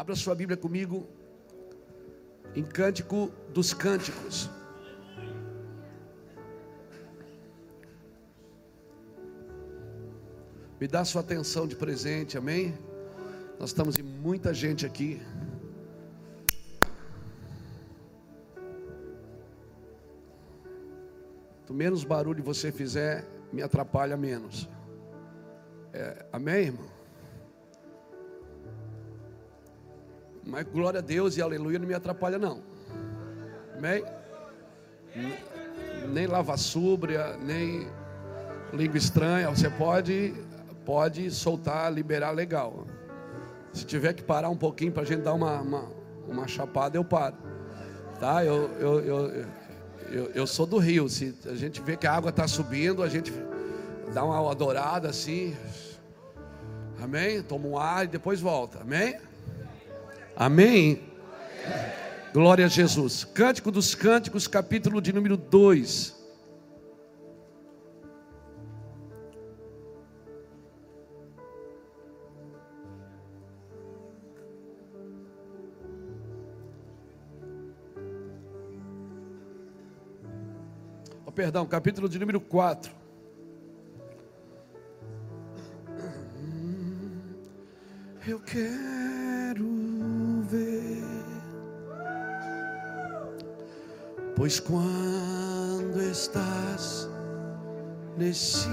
Abra sua Bíblia comigo em Cântico dos Cânticos. Me dá sua atenção de presente, amém? Nós estamos em muita gente aqui. Quanto menos barulho você fizer, me atrapalha menos. É, amém, irmão? Mas glória a Deus e aleluia não me atrapalha, não. Amém? Nem lava súbria, nem língua estranha. Você pode, pode soltar, liberar legal. Se tiver que parar um pouquinho para a gente dar uma, uma, uma, chapada, eu paro. Tá? Eu, eu, eu, eu, eu sou do Rio. Se a gente vê que a água está subindo, a gente dá uma adorada assim. Amém? Toma um ar e depois volta. Amém? Amém? Glória a Jesus. Cântico dos Cânticos, capítulo de número 2. Oh, perdão, capítulo de número 4. Eu quero pois quando estás nesse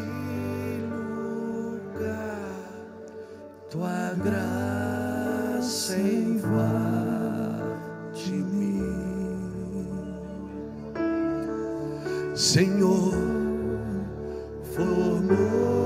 lugar, tua graça invade mim, Senhor, formoso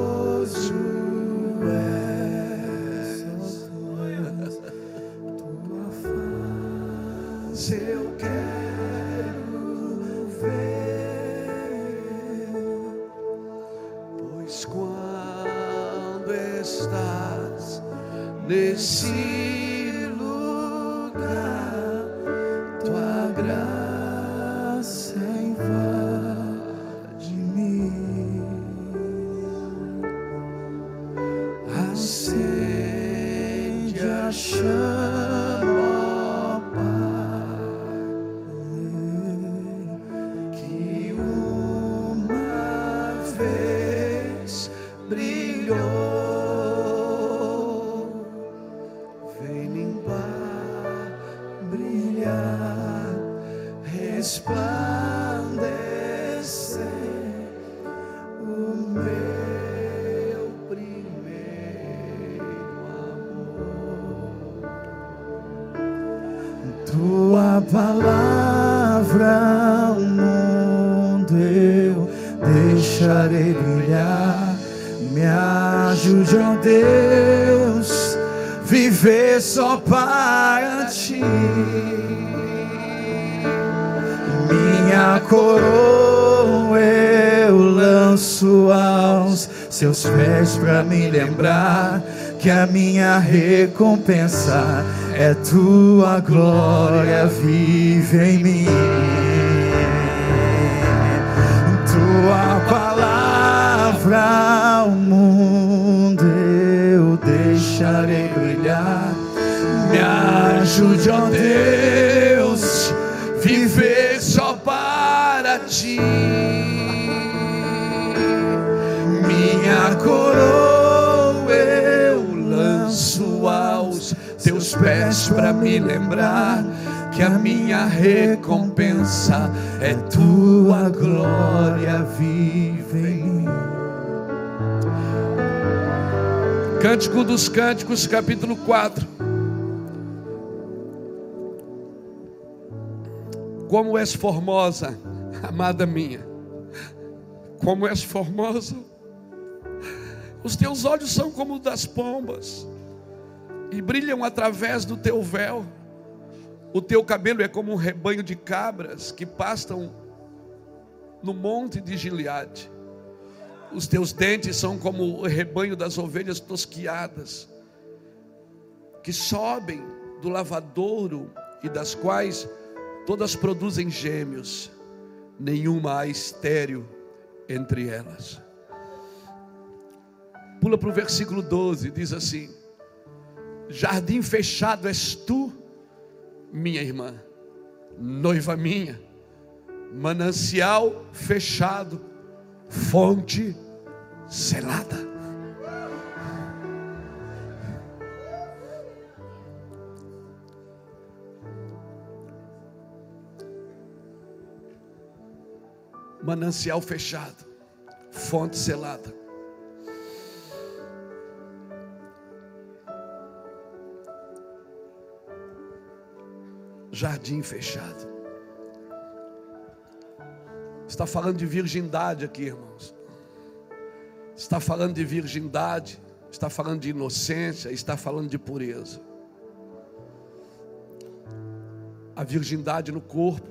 recompensa é tua glória vive em mim. Tua palavra, o mundo eu deixarei brilhar. Me ajude, ó Deus, viver só para ti. Minha coroa pés para me lembrar que a minha recompensa é tua glória vive em mim. Cântico dos Cânticos, capítulo 4. Como és formosa, amada minha. Como és formosa. Os teus olhos são como das pombas e brilham através do teu véu. O teu cabelo é como um rebanho de cabras que pastam no monte de Gileade. Os teus dentes são como o rebanho das ovelhas tosquiadas, que sobem do lavadouro e das quais todas produzem gêmeos, nenhuma há estéreo entre elas. Pula para o versículo 12, diz assim: Jardim fechado és tu, minha irmã, noiva minha, manancial fechado, fonte selada. Manancial fechado, fonte selada. Jardim fechado. Está falando de virgindade aqui, irmãos. Está falando de virgindade, está falando de inocência, está falando de pureza. A virgindade no corpo,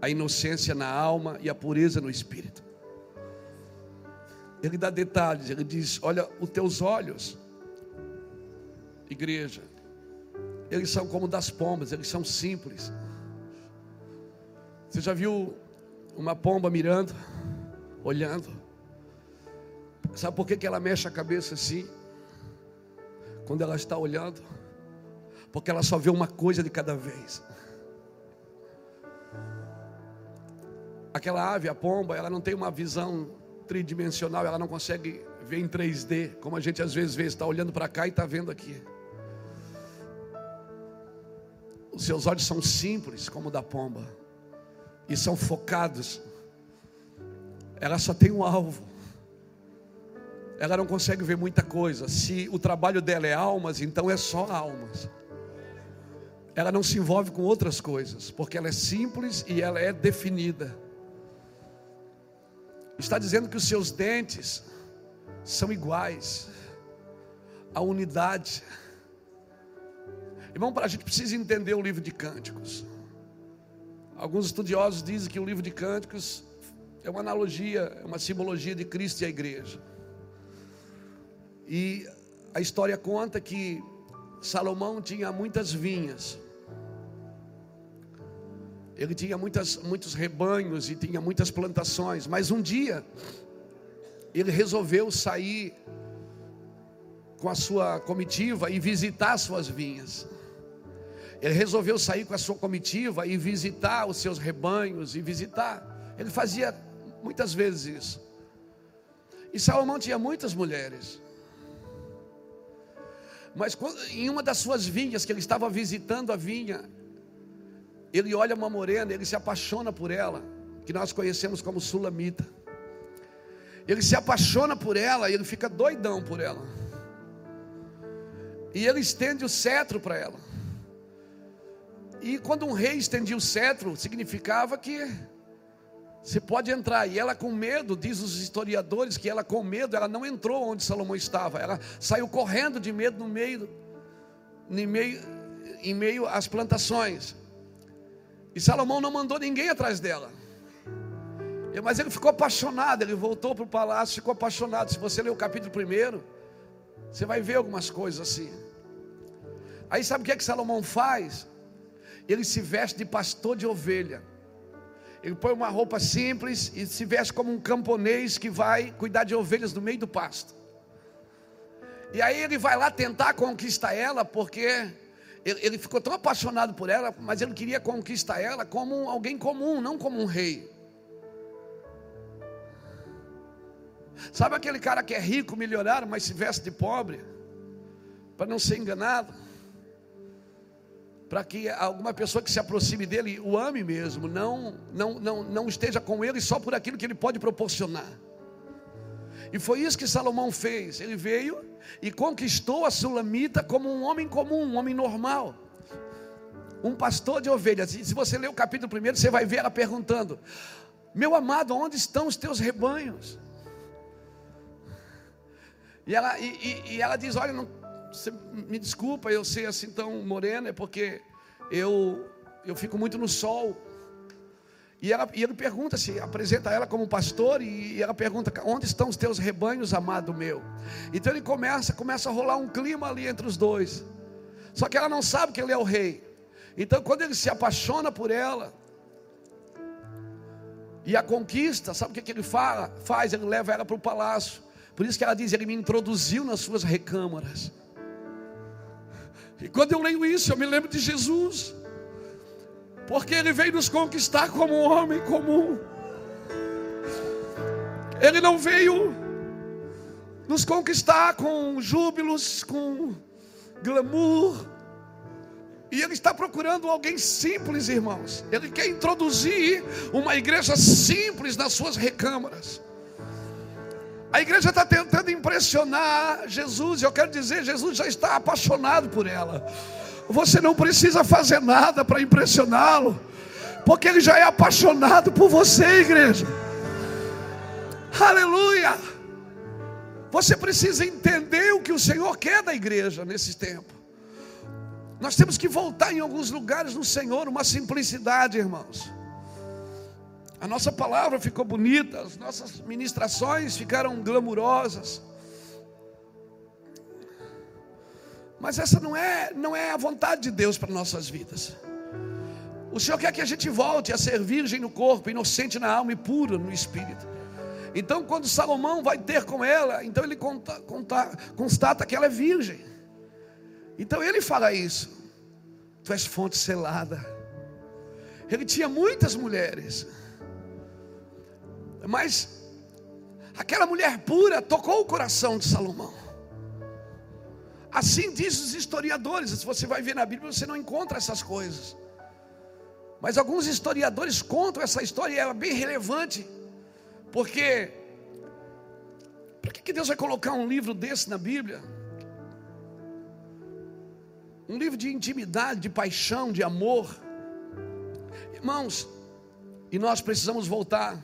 a inocência na alma e a pureza no espírito. Ele dá detalhes, ele diz: Olha, os teus olhos, igreja, eles são como das pombas, eles são simples. Você já viu uma pomba mirando, olhando? Sabe por que, que ela mexe a cabeça assim? Quando ela está olhando? Porque ela só vê uma coisa de cada vez. Aquela ave, a pomba, ela não tem uma visão tridimensional, ela não consegue ver em 3D, como a gente às vezes vê, está olhando para cá e está vendo aqui. Os seus olhos são simples como o da pomba e são focados. Ela só tem um alvo. Ela não consegue ver muita coisa. Se o trabalho dela é almas, então é só almas. Ela não se envolve com outras coisas, porque ela é simples e ela é definida. Está dizendo que os seus dentes são iguais. A unidade Irmão, a gente precisa entender o livro de Cânticos. Alguns estudiosos dizem que o livro de Cânticos é uma analogia, é uma simbologia de Cristo e a igreja. E a história conta que Salomão tinha muitas vinhas. Ele tinha muitas, muitos rebanhos e tinha muitas plantações, mas um dia ele resolveu sair com a sua comitiva e visitar suas vinhas. Ele resolveu sair com a sua comitiva e visitar os seus rebanhos e visitar. Ele fazia muitas vezes isso. E Salomão tinha muitas mulheres. Mas em uma das suas vinhas, que ele estava visitando a vinha, ele olha uma morena, ele se apaixona por ela, que nós conhecemos como Sulamita. Ele se apaixona por ela e ele fica doidão por ela. E ele estende o cetro para ela. E quando um rei estendia o cetro, significava que você pode entrar. E ela com medo, diz os historiadores, que ela com medo, ela não entrou onde Salomão estava. Ela saiu correndo de medo no meio, em meio, em meio às plantações. E Salomão não mandou ninguém atrás dela. Mas ele ficou apaixonado, ele voltou para o palácio, ficou apaixonado. Se você ler o capítulo primeiro, você vai ver algumas coisas assim. Aí sabe o que é que Salomão faz? Ele se veste de pastor de ovelha. Ele põe uma roupa simples e se veste como um camponês que vai cuidar de ovelhas no meio do pasto. E aí ele vai lá tentar conquistar ela, porque ele, ficou tão apaixonado por ela, mas ele queria conquistar ela como alguém comum, não como um rei. Sabe aquele cara que é rico, milionário, mas se veste de pobre, para não ser enganado? Para que alguma pessoa que se aproxime dele o ame mesmo, não, não, não, não esteja com ele só por aquilo que ele pode proporcionar. E foi isso que Salomão fez. Ele veio e conquistou a Sulamita como um homem comum, um homem normal. Um pastor de ovelhas. E se você ler o capítulo primeiro, você vai ver ela perguntando: Meu amado, onde estão os teus rebanhos? E ela, e, e, e ela diz: Olha, não, você me desculpa eu ser assim tão morena, é porque eu, eu fico muito no sol. E, ela, e ele pergunta se apresenta ela como pastor e ela pergunta onde estão os teus rebanhos, amado meu. Então ele começa, começa a rolar um clima ali entre os dois. Só que ela não sabe que ele é o rei. Então quando ele se apaixona por ela e a conquista, sabe o que, que ele fala? Faz, ele leva ela para o palácio. Por isso que ela diz, ele me introduziu nas suas recâmaras. E quando eu leio isso, eu me lembro de Jesus, porque ele veio nos conquistar como um homem comum. Ele não veio nos conquistar com júbilos, com glamour. E ele está procurando alguém simples, irmãos. Ele quer introduzir uma igreja simples nas suas recâmaras. A igreja está tentando impressionar Jesus, eu quero dizer, Jesus já está apaixonado por ela. Você não precisa fazer nada para impressioná-lo, porque ele já é apaixonado por você, igreja. Aleluia! Você precisa entender o que o Senhor quer da igreja nesse tempo. Nós temos que voltar em alguns lugares no Senhor, uma simplicidade, irmãos. A nossa palavra ficou bonita, as nossas ministrações ficaram glamurosas. Mas essa não é, não é a vontade de Deus para nossas vidas. O Senhor quer que a gente volte a ser virgem no corpo, inocente na alma e puro no espírito. Então, quando Salomão vai ter com ela, então ele conta, conta, constata que ela é virgem. Então ele fala isso. Tu és fonte selada. Ele tinha muitas mulheres. Mas aquela mulher pura tocou o coração de Salomão. Assim diz os historiadores. Se você vai ver na Bíblia, você não encontra essas coisas. Mas alguns historiadores contam essa história e é bem relevante. Porque, por que Deus vai colocar um livro desse na Bíblia? Um livro de intimidade, de paixão, de amor. Irmãos, e nós precisamos voltar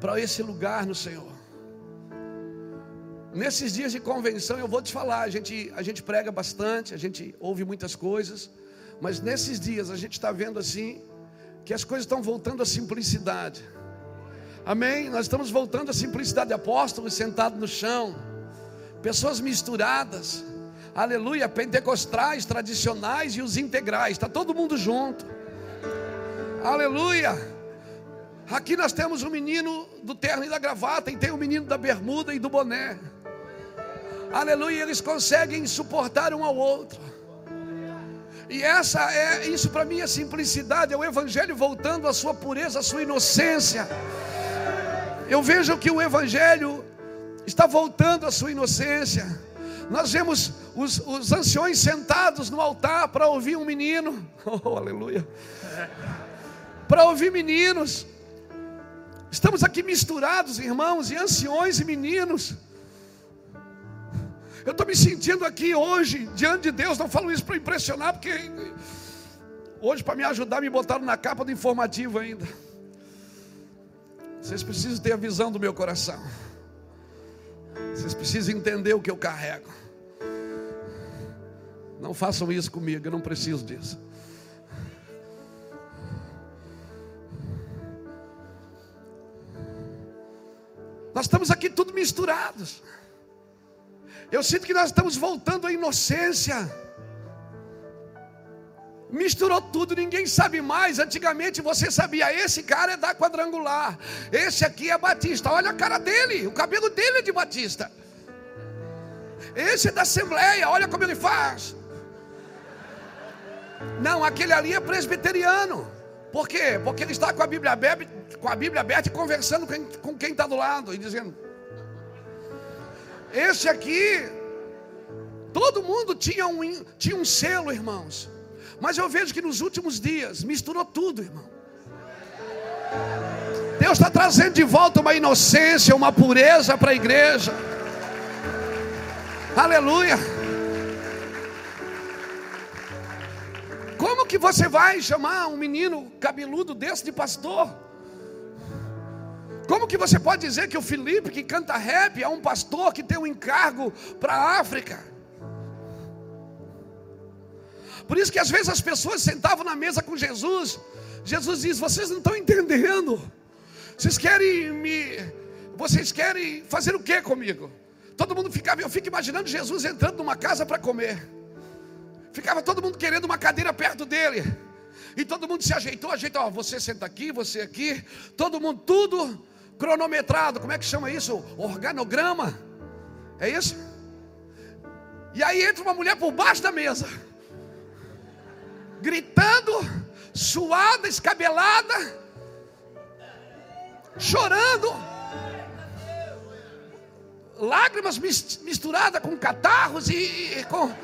para esse lugar no Senhor. Nesses dias de convenção, eu vou te falar, a gente, a gente prega bastante, a gente ouve muitas coisas, mas nesses dias a gente está vendo assim, que as coisas estão voltando à simplicidade. Amém? Nós estamos voltando à simplicidade de apóstolos sentados no chão, pessoas misturadas, aleluia, pentecostais, tradicionais e os integrais, está todo mundo junto, aleluia. Aqui nós temos o menino do terno e da gravata, e tem o menino da bermuda e do boné, aleluia, eles conseguem suportar um ao outro. E essa é isso para mim é simplicidade, é o evangelho voltando à sua pureza, à sua inocência. Eu vejo que o Evangelho está voltando à sua inocência. Nós vemos os, os anciões sentados no altar para ouvir um menino, oh, aleluia, para ouvir meninos. Estamos aqui misturados, irmãos, e anciões e meninos. Eu estou me sentindo aqui hoje, diante de Deus, não falo isso para impressionar, porque hoje, para me ajudar, me botaram na capa do informativo ainda. Vocês precisam ter a visão do meu coração. Vocês precisam entender o que eu carrego. Não façam isso comigo, eu não preciso disso. Nós estamos aqui tudo misturados. Eu sinto que nós estamos voltando à inocência misturou tudo, ninguém sabe mais. Antigamente você sabia, esse cara é da quadrangular, esse aqui é batista. Olha a cara dele, o cabelo dele é de batista. Esse é da Assembleia, olha como ele faz. Não, aquele ali é presbiteriano. Por quê? Porque ele está com a Bíblia aberta, com a Bíblia aberta e conversando com quem está do lado e dizendo: Esse aqui, todo mundo tinha um, tinha um selo, irmãos. Mas eu vejo que nos últimos dias misturou tudo, irmão. Deus está trazendo de volta uma inocência, uma pureza para a igreja. Aleluia. Que você vai chamar um menino cabeludo desse de pastor? Como que você pode dizer que o Felipe que canta rap é um pastor que tem um encargo para a África? Por isso que às vezes as pessoas sentavam na mesa com Jesus. Jesus diz: Vocês não estão entendendo. Vocês querem me. Vocês querem fazer o que comigo? Todo mundo ficava, eu fico imaginando Jesus entrando numa casa para comer. Ficava todo mundo querendo uma cadeira perto dele. E todo mundo se ajeitou, ajeitou, ó, você senta aqui, você aqui, todo mundo, tudo cronometrado. Como é que chama isso? Organograma. É isso? E aí entra uma mulher por baixo da mesa. gritando, suada, escabelada, chorando, lágrimas misturadas com catarros e, e com.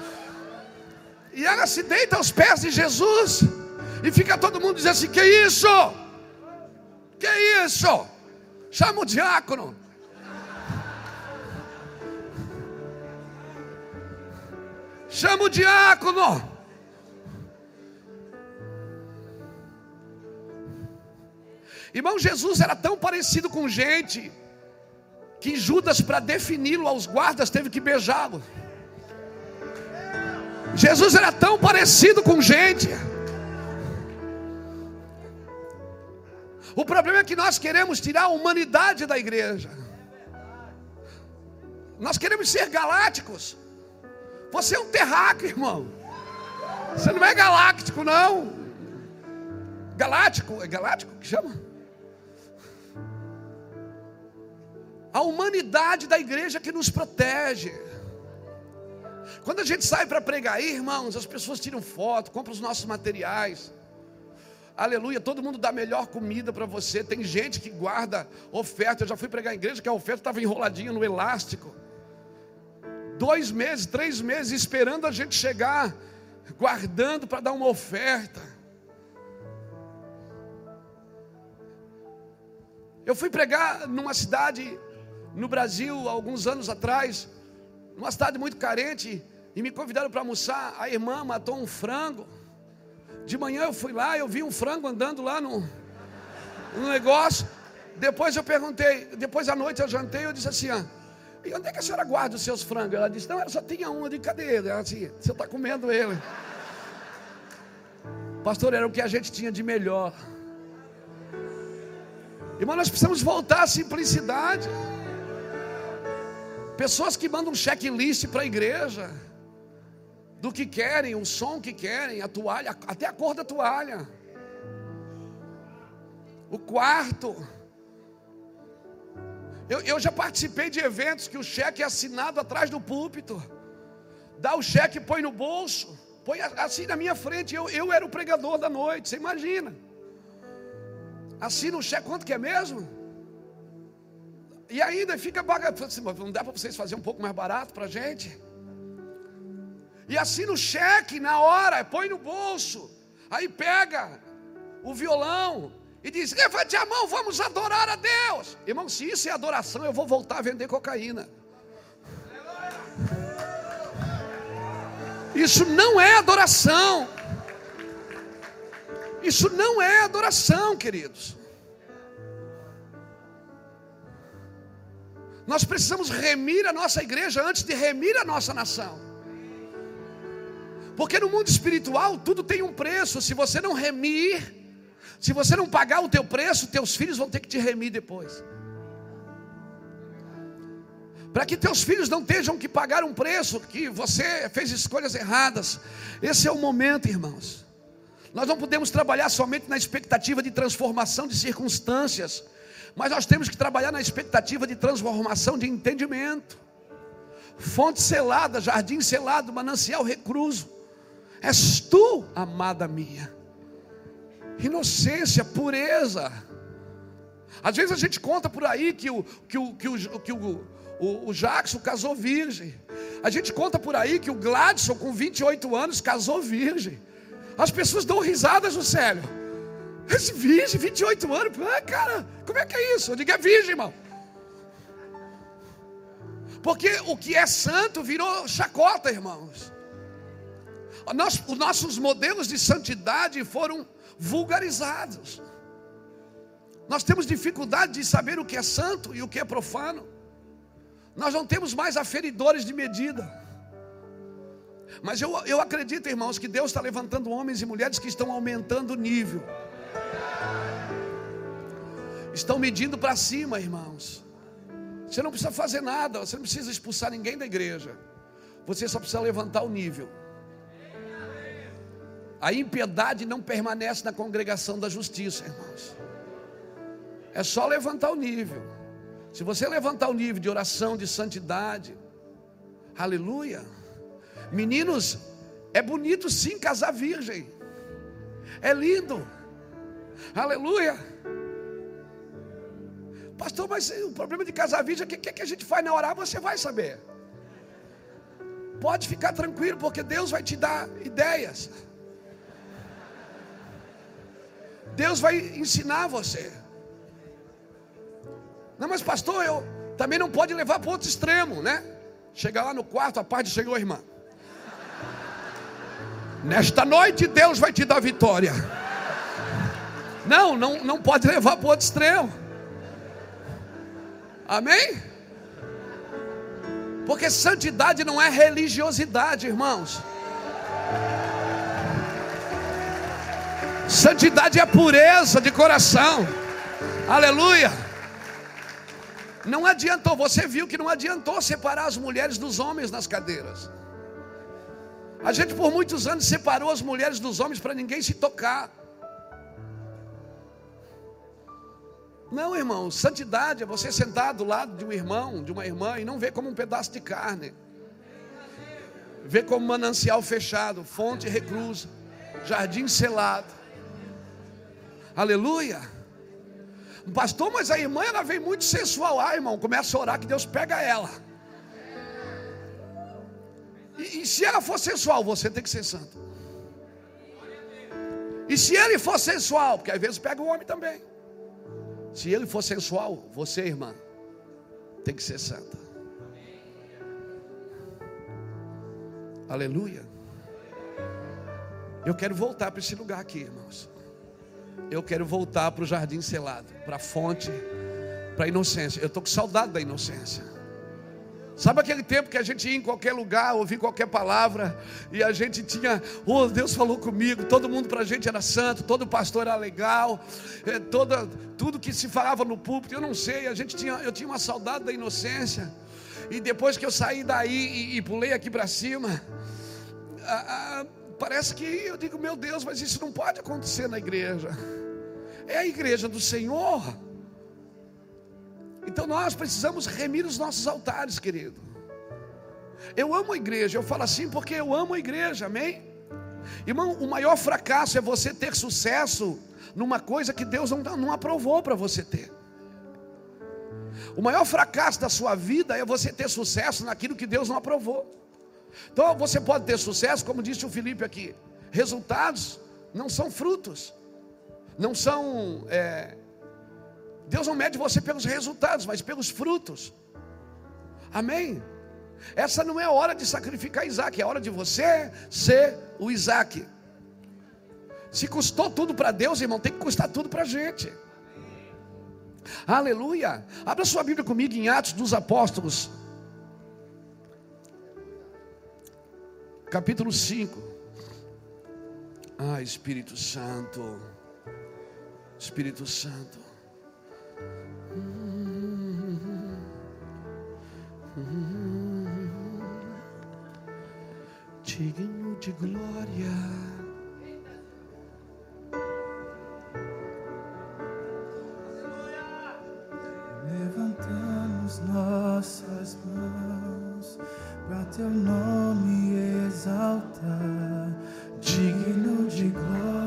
E ela se deita aos pés de Jesus e fica todo mundo dizendo assim: Que isso? Que isso? Chama o diácono. Chama o diácono. Irmão, Jesus era tão parecido com gente que Judas, para defini-lo aos guardas, teve que beijá-lo. Jesus era tão parecido com gente. O problema é que nós queremos tirar a humanidade da igreja. Nós queremos ser galácticos. Você é um terráqueo, irmão. Você não é galáctico, não. Galáctico, é galáctico que chama? A humanidade da igreja que nos protege. Quando a gente sai para pregar irmãos, as pessoas tiram foto, compram os nossos materiais. Aleluia, todo mundo dá melhor comida para você. Tem gente que guarda oferta. Eu já fui pregar em igreja que a oferta estava enroladinha no elástico. Dois meses, três meses esperando a gente chegar, guardando para dar uma oferta. Eu fui pregar numa cidade no Brasil, alguns anos atrás, numa cidade muito carente, e me convidaram para almoçar. A irmã matou um frango. De manhã eu fui lá, eu vi um frango andando lá no, no negócio. Depois eu perguntei, depois à noite eu jantei, eu disse assim: ah, e onde é que a senhora guarda os seus frangos? Ela disse: Não, ela só tinha um. de cadê ele? Ela disse: Você está comendo ele. Pastor, era o que a gente tinha de melhor. Irmão, nós precisamos voltar à simplicidade. Pessoas que mandam um checklist para a igreja do que querem, o som que querem, a toalha, até a cor da toalha. O quarto. Eu, eu já participei de eventos que o cheque é assinado atrás do púlpito. Dá o cheque, põe no bolso, põe assim na minha frente. Eu, eu era o pregador da noite, você imagina. Assina o cheque, quanto que é mesmo? E ainda fica barato. Assim, não dá para vocês fazer um pouco mais barato para a gente? E assina o cheque na hora, põe no bolso. Aí pega o violão e diz: Levante a mão, vamos adorar a Deus. Irmão, se isso é adoração, eu vou voltar a vender cocaína. Isso não é adoração. Isso não é adoração, queridos. Nós precisamos remir a nossa igreja antes de remir a nossa nação. Porque no mundo espiritual tudo tem um preço. Se você não remir, se você não pagar o teu preço, teus filhos vão ter que te remir depois. Para que teus filhos não tenham que pagar um preço que você fez escolhas erradas. Esse é o momento, irmãos. Nós não podemos trabalhar somente na expectativa de transformação de circunstâncias mas nós temos que trabalhar na expectativa de transformação de entendimento. Fonte selada, jardim selado, manancial recluso. És tu, amada minha. Inocência, pureza. Às vezes a gente conta por aí que o, que o, que o, que o, o, o Jackson casou virgem. A gente conta por aí que o Gladson, com 28 anos, casou virgem. As pessoas dão risadas no céu. Esse virgem, 28 anos, ah, cara, como é que é isso? Eu digo, é virgem, irmão. Porque o que é santo virou chacota, irmãos. Os nossos modelos de santidade foram vulgarizados. Nós temos dificuldade de saber o que é santo e o que é profano. Nós não temos mais aferidores de medida. Mas eu, eu acredito, irmãos, que Deus está levantando homens e mulheres que estão aumentando o nível estão medindo para cima, irmãos. Você não precisa fazer nada, você não precisa expulsar ninguém da igreja. Você só precisa levantar o nível. A impiedade não permanece na congregação da justiça, irmãos. É só levantar o nível. Se você levantar o nível de oração, de santidade, aleluia. Meninos, é bonito sim casar virgem. É lindo. Aleluia. Pastor, mas o problema de casar virgem, o que, que a gente faz na hora? Você vai saber. Pode ficar tranquilo, porque Deus vai te dar ideias. Deus vai ensinar você. Não, mas pastor, eu também não pode levar para outro extremo, né? Chegar lá no quarto, a parte chegou, irmã. Nesta noite Deus vai te dar vitória. Não, não, não pode levar para outro extremo. Amém? Porque santidade não é religiosidade, irmãos. Santidade é pureza de coração. Aleluia. Não adiantou, você viu que não adiantou separar as mulheres dos homens nas cadeiras. A gente por muitos anos separou as mulheres dos homens para ninguém se tocar. Não, irmão, santidade é você sentar do lado de um irmão, de uma irmã e não ver como um pedaço de carne. Ver como manancial fechado, fonte reclusa, jardim selado. Aleluia. Pastor, mas a irmã ela vem muito sensual. Ah, irmão, começa a orar que Deus pega ela. E, e se ela for sensual, você tem que ser santo. E se ele for sensual, porque às vezes pega o homem também. Se ele for sensual, você, irmã, tem que ser santa. Aleluia. Eu quero voltar para esse lugar aqui, irmãos. Eu quero voltar para o jardim selado, para a fonte, para a inocência. Eu estou com saudade da inocência. Sabe aquele tempo que a gente ia em qualquer lugar, ouvir qualquer palavra, e a gente tinha, oh, Deus falou comigo, todo mundo para a gente era santo, todo pastor era legal, é, toda, tudo que se falava no púlpito, eu não sei, a gente tinha, eu tinha uma saudade da inocência, e depois que eu saí daí e, e pulei aqui para cima, a, a, parece que eu digo, meu Deus, mas isso não pode acontecer na igreja, é a igreja do Senhor. Então nós precisamos remir os nossos altares, querido. Eu amo a igreja, eu falo assim porque eu amo a igreja, amém? Irmão, o maior fracasso é você ter sucesso numa coisa que Deus não, não aprovou para você ter. O maior fracasso da sua vida é você ter sucesso naquilo que Deus não aprovou. Então você pode ter sucesso, como disse o Felipe aqui. Resultados não são frutos, não são é, Deus não mede você pelos resultados, mas pelos frutos. Amém? Essa não é hora de sacrificar Isaac, é hora de você ser o Isaac. Se custou tudo para Deus, irmão, tem que custar tudo para a gente. Aleluia. Abra sua Bíblia comigo em Atos dos Apóstolos, capítulo 5. Ah, Espírito Santo, Espírito Santo. Digno de glória. Levantamos nossas mãos para teu nome exaltar, digno de glória.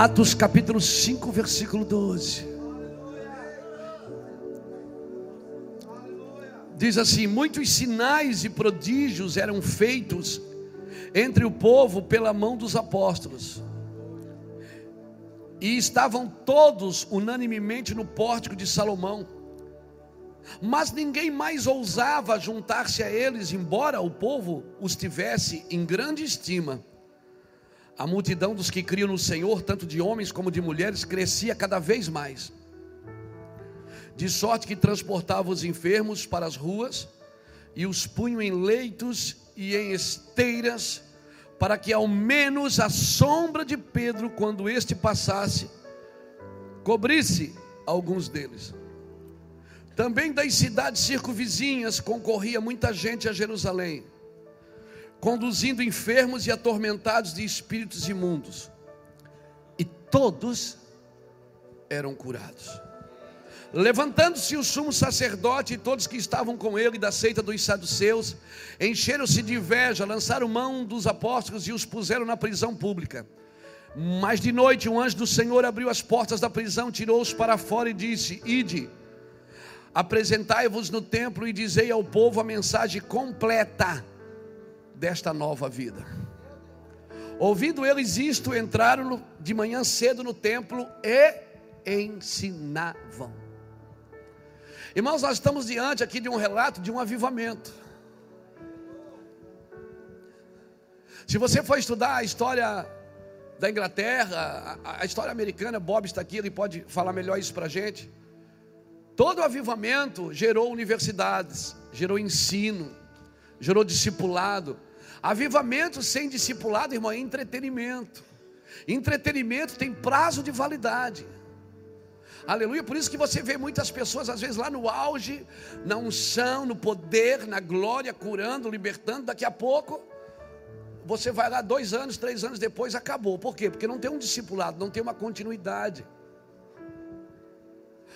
Atos capítulo 5, versículo 12. Diz assim: Muitos sinais e prodígios eram feitos entre o povo pela mão dos apóstolos. E estavam todos unanimemente no pórtico de Salomão. Mas ninguém mais ousava juntar-se a eles, embora o povo os tivesse em grande estima. A multidão dos que criam no Senhor, tanto de homens como de mulheres, crescia cada vez mais. De sorte que transportava os enfermos para as ruas e os punham em leitos e em esteiras, para que ao menos a sombra de Pedro, quando este passasse, cobrisse alguns deles. Também das cidades circunvizinhas concorria muita gente a Jerusalém, conduzindo enfermos e atormentados de espíritos imundos, e todos eram curados. Levantando-se o sumo sacerdote e todos que estavam com ele da seita dos saduceus, encheram-se de inveja, lançaram mão dos apóstolos e os puseram na prisão pública. Mas de noite um anjo do Senhor abriu as portas da prisão, tirou-os para fora e disse: Ide Apresentai-vos no templo e dizei ao povo a mensagem completa desta nova vida. Ouvindo eles isto, entraram de manhã cedo no templo e ensinavam. Irmãos, nós estamos diante aqui de um relato de um avivamento. Se você for estudar a história da Inglaterra, a, história americana, Bob está aqui, ele pode falar melhor isso para a gente. Todo avivamento gerou universidades, gerou ensino, gerou discipulado. Avivamento sem discipulado, irmão, é entretenimento. Entretenimento tem prazo de validade. Aleluia, por isso que você vê muitas pessoas, às vezes, lá no auge, na unção, no poder, na glória, curando, libertando. Daqui a pouco, você vai lá dois anos, três anos depois, acabou. Por quê? Porque não tem um discipulado, não tem uma continuidade.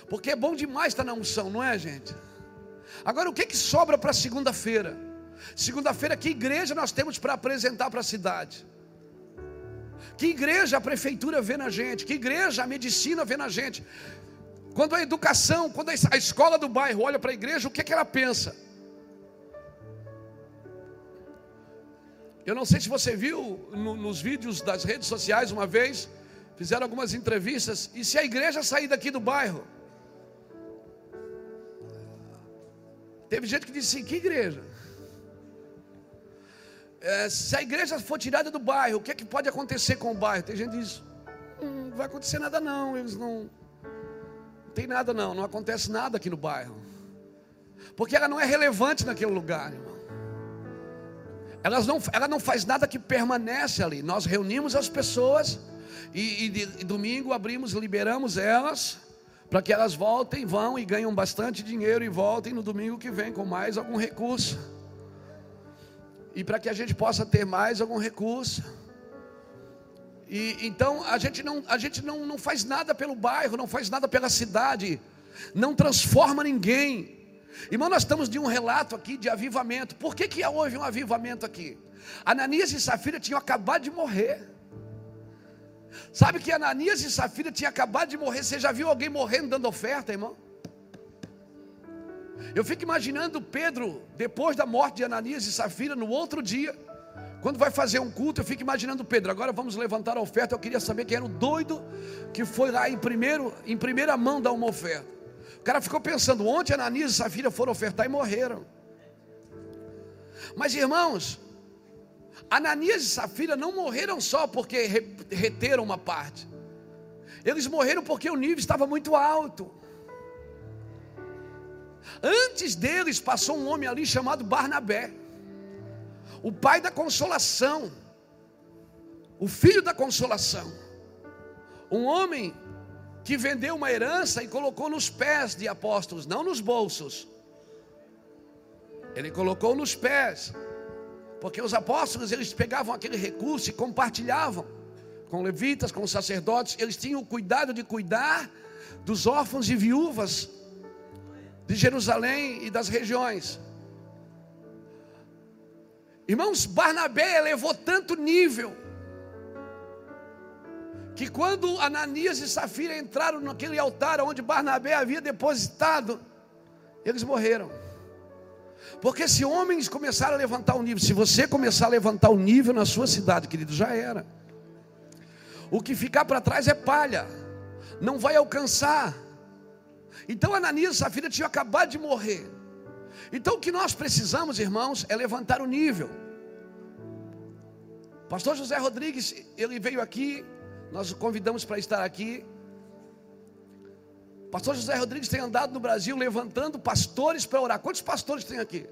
Porque é bom demais estar na unção, não é, gente? Agora, o que, que sobra para segunda-feira? Segunda-feira, que igreja nós temos para apresentar para a cidade? Que igreja a prefeitura vê na gente? Que igreja a medicina vê na gente? Quando a educação, quando a escola do bairro olha para a igreja, o que, que ela pensa? Eu não sei se você viu no, nos vídeos das redes sociais uma vez, fizeram algumas entrevistas, e se a igreja sair daqui do bairro, Teve gente que disse assim: que igreja? É, se a igreja for tirada do bairro, o que é que pode acontecer com o bairro? Tem gente que diz: hum, não vai acontecer nada, não. Eles não. Não tem nada, não. Não acontece nada aqui no bairro. Porque ela não é relevante naquele lugar, irmão. Elas não, ela não faz nada que permanece ali. Nós reunimos as pessoas e, e, e domingo abrimos, liberamos elas para que elas voltem, vão e ganham bastante dinheiro e voltem no domingo que vem com mais algum recurso. E para que a gente possa ter mais algum recurso. E então a gente não, a gente não, não faz nada pelo bairro, não faz nada pela cidade, não transforma ninguém. Irmão, nós estamos de um relato aqui de avivamento. Por que, que houve um avivamento aqui? Ananias e Safira tinham acabado de morrer. Sabe que Ananias e Safira tinham acabado de morrer. Você já viu alguém morrendo dando oferta, irmão? Eu fico imaginando Pedro, depois da morte de Ananias e Safira, no outro dia, quando vai fazer um culto, eu fico imaginando Pedro. Agora vamos levantar a oferta. Eu queria saber quem era o doido que foi lá em, primeiro, em primeira mão dar uma oferta. O cara ficou pensando: ontem Ananias e Safira foram ofertar e morreram. Mas irmãos, Ananias e Safira não morreram só porque reteram uma parte. Eles morreram porque o nível estava muito alto. Antes deles passou um homem ali chamado Barnabé, o pai da consolação, o filho da consolação. Um homem que vendeu uma herança e colocou nos pés de apóstolos, não nos bolsos. Ele colocou nos pés. Porque os apóstolos, eles pegavam aquele recurso e compartilhavam com levitas, com sacerdotes, eles tinham o cuidado de cuidar dos órfãos e viúvas de Jerusalém e das regiões. Irmãos, Barnabé elevou tanto nível que quando Ananias e Safira entraram naquele altar onde Barnabé havia depositado, eles morreram. Porque se homens começarem a levantar o nível, se você começar a levantar o nível na sua cidade, querido, já era. O que ficar para trás é palha, não vai alcançar. Então Ananias e Safira tinham acabado de morrer. Então o que nós precisamos, irmãos, é levantar o nível. Pastor José Rodrigues, ele veio aqui, nós o convidamos para estar aqui. Pastor José Rodrigues tem andado no Brasil levantando pastores para orar. Quantos pastores tem aqui?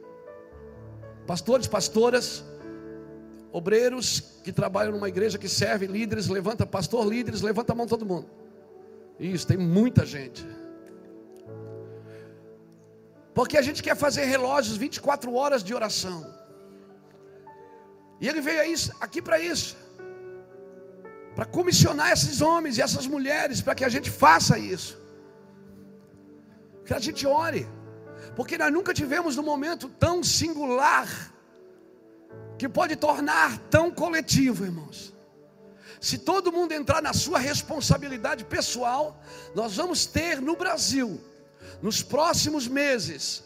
Pastores, pastoras, obreiros que trabalham numa igreja que serve, líderes, levanta, pastor, líderes, levanta a mão todo mundo. Isso, tem muita gente. Porque a gente quer fazer relógios 24 horas de oração. E ele veio aqui para isso. Para comissionar esses homens e essas mulheres, para que a gente faça isso. Que a gente ore. Porque nós nunca tivemos um momento tão singular que pode tornar tão coletivo, irmãos. Se todo mundo entrar na sua responsabilidade pessoal, nós vamos ter no Brasil, nos próximos meses,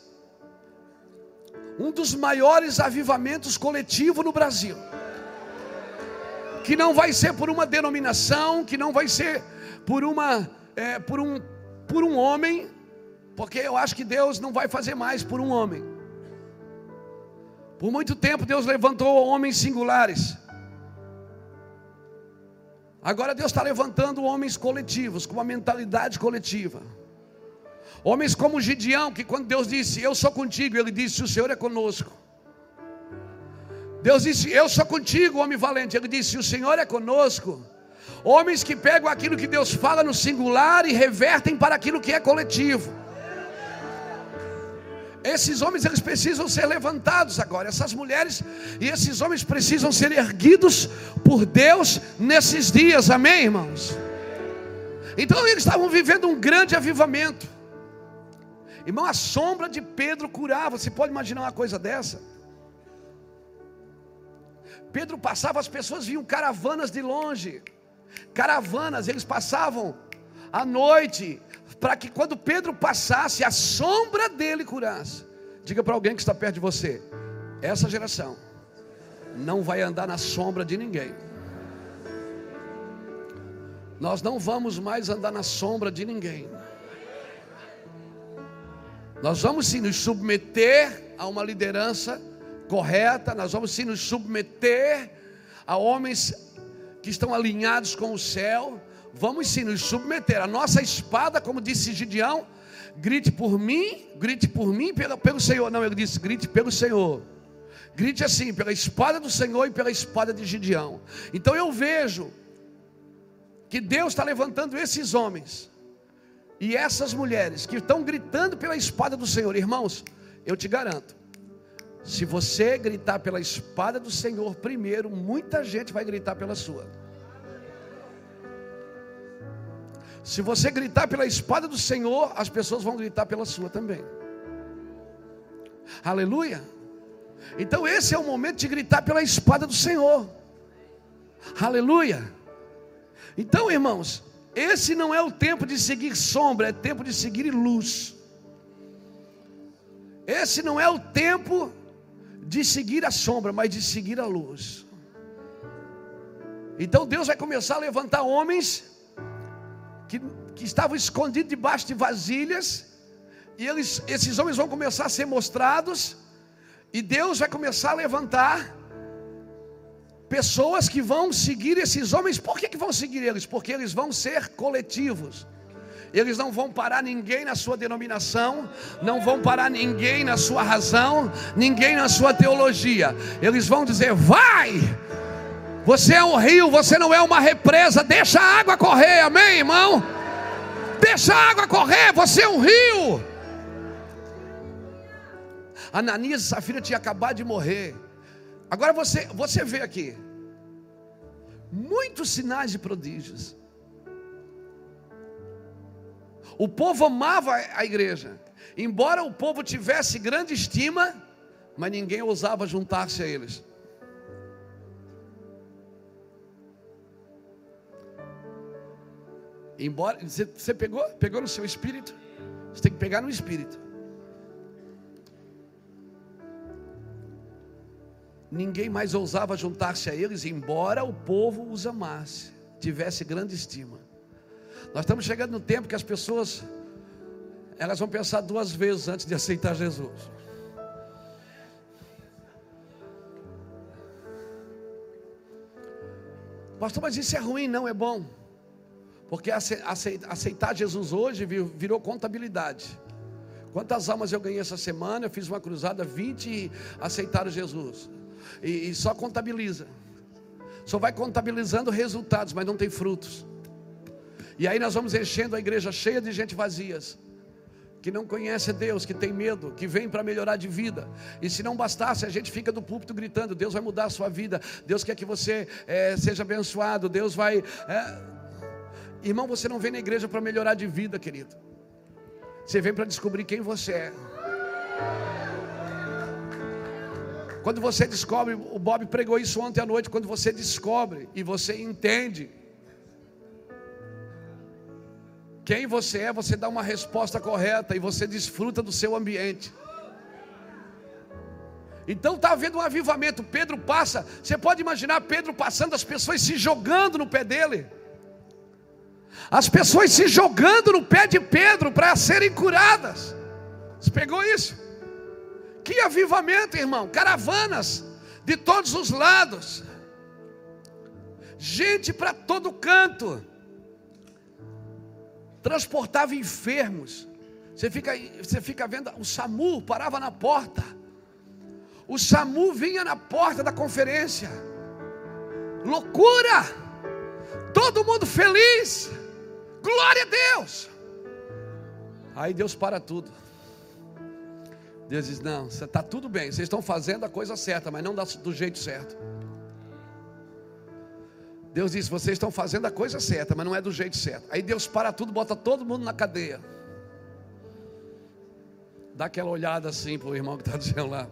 um dos maiores avivamentos coletivos no Brasil. Que não vai ser por uma denominação, que não vai ser por uma é, por um por um homem, porque eu acho que Deus não vai fazer mais por um homem. Por muito tempo Deus levantou homens singulares. Agora Deus está levantando homens coletivos, com uma mentalidade coletiva. Homens como Gideão, que quando Deus disse, Eu sou contigo, ele disse, O Senhor é conosco. Deus disse, Eu sou contigo, homem valente. Ele disse, O Senhor é conosco. Homens que pegam aquilo que Deus fala no singular e revertem para aquilo que é coletivo. Esses homens eles precisam ser levantados agora, essas mulheres e esses homens precisam ser erguidos por Deus nesses dias. Amém, irmãos. Então eles estavam vivendo um grande avivamento. Irmão, a sombra de Pedro curava. Você pode imaginar uma coisa dessa? Pedro passava, as pessoas vinham caravanas de longe. Caravanas, eles passavam à noite, para que quando Pedro passasse, a sombra dele curasse. Diga para alguém que está perto de você: essa geração não vai andar na sombra de ninguém. Nós não vamos mais andar na sombra de ninguém. Nós vamos sim nos submeter a uma liderança correta, nós vamos sim nos submeter a homens que estão alinhados com o céu, vamos sim nos submeter. A nossa espada, como disse Gideão, grite por mim, grite por mim pelo, pelo Senhor. Não, ele disse, grite pelo Senhor. Grite assim, pela espada do Senhor e pela espada de Gideão. Então eu vejo que Deus está levantando esses homens e essas mulheres que estão gritando pela espada do Senhor. Irmãos, eu te garanto, se você gritar pela espada do Senhor primeiro, muita gente vai gritar pela sua. Se você gritar pela espada do Senhor, as pessoas vão gritar pela sua também. Aleluia. Então esse é o momento de gritar pela espada do Senhor. Aleluia. Então, irmãos, esse não é o tempo de seguir sombra, é tempo de seguir luz. Esse não é o tempo de seguir a sombra, mas de seguir a luz. Então Deus vai começar a levantar homens que, que estavam escondidos debaixo de vasilhas, e eles, esses homens vão começar a ser mostrados, e Deus vai começar a levantar pessoas que vão seguir esses homens. Por que, que vão seguir eles? Porque eles vão ser coletivos. Eles não vão parar ninguém na sua denominação, não vão parar ninguém na sua razão, ninguém na sua teologia. Eles vão dizer: vai! Você é um rio, você não é uma represa. Deixa a água correr, amém, irmão? Deixa a água correr, você é um rio. Ananias e Safira tinham acabado de morrer. Agora você, você vê aqui muitos sinais de prodígios. O povo amava a igreja, embora o povo tivesse grande estima, mas ninguém ousava juntar-se a eles. Embora você pegou, pegou no seu espírito, você tem que pegar no espírito. Ninguém mais ousava juntar-se a eles, embora o povo os amasse, tivesse grande estima. Nós estamos chegando no tempo que as pessoas elas vão pensar duas vezes antes de aceitar Jesus. Pastor, mas isso é ruim? Não, é bom. Porque aceitar Jesus hoje virou contabilidade. Quantas almas eu ganhei essa semana? Eu fiz uma cruzada, 20 aceitaram Jesus. E, e só contabiliza. Só vai contabilizando resultados, mas não tem frutos. E aí nós vamos enchendo a igreja cheia de gente vazias que não conhece Deus, que tem medo, que vem para melhorar de vida. E se não bastasse, a gente fica do púlpito gritando: Deus vai mudar a sua vida, Deus quer que você é, seja abençoado, Deus vai. É... Irmão, você não vem na igreja para melhorar de vida, querido. Você vem para descobrir quem você é. Quando você descobre, o Bob pregou isso ontem à noite, quando você descobre e você entende quem você é, você dá uma resposta correta e você desfruta do seu ambiente. Então está havendo um avivamento. Pedro passa, você pode imaginar Pedro passando, as pessoas se jogando no pé dele, as pessoas se jogando no pé de Pedro para serem curadas. Você pegou isso? Que avivamento, irmão! Caravanas de todos os lados, gente para todo canto transportava enfermos. Você fica, você fica vendo, o SAMU parava na porta. O SAMU vinha na porta da conferência. Loucura! Todo mundo feliz. Glória a Deus. Aí Deus para tudo. Deus diz: Não, está tudo bem, vocês estão fazendo a coisa certa, mas não do jeito certo. Deus disse: vocês estão fazendo a coisa certa, mas não é do jeito certo. Aí Deus para tudo, bota todo mundo na cadeia. Dá aquela olhada assim para o irmão que está dizendo lá.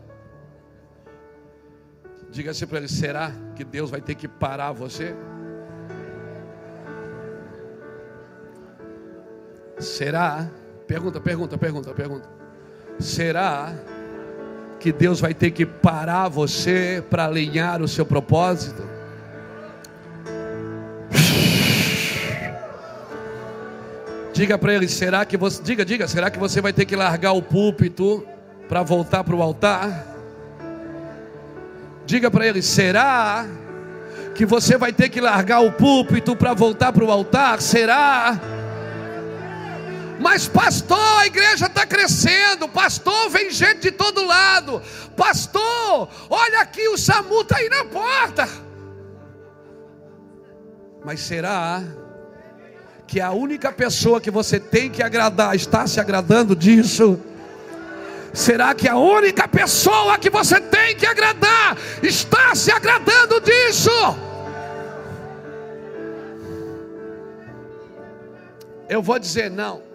Diga assim para ele: será que Deus vai ter que parar você? Será? Pergunta, pergunta, pergunta, pergunta. Será que Deus vai ter que parar você para alinhar o seu propósito? Diga para ele, será que você, diga, diga, será que você vai ter que largar o púlpito para voltar para o altar? Diga para ele, será que você vai ter que largar o púlpito para voltar para o altar? Será? Mas pastor, a igreja está crescendo, pastor, vem gente de todo lado, pastor, olha aqui, o SAMU está aí na porta. Mas será que a única pessoa que você tem que agradar está se agradando disso? Será que a única pessoa que você tem que agradar está se agradando disso? Eu vou dizer não.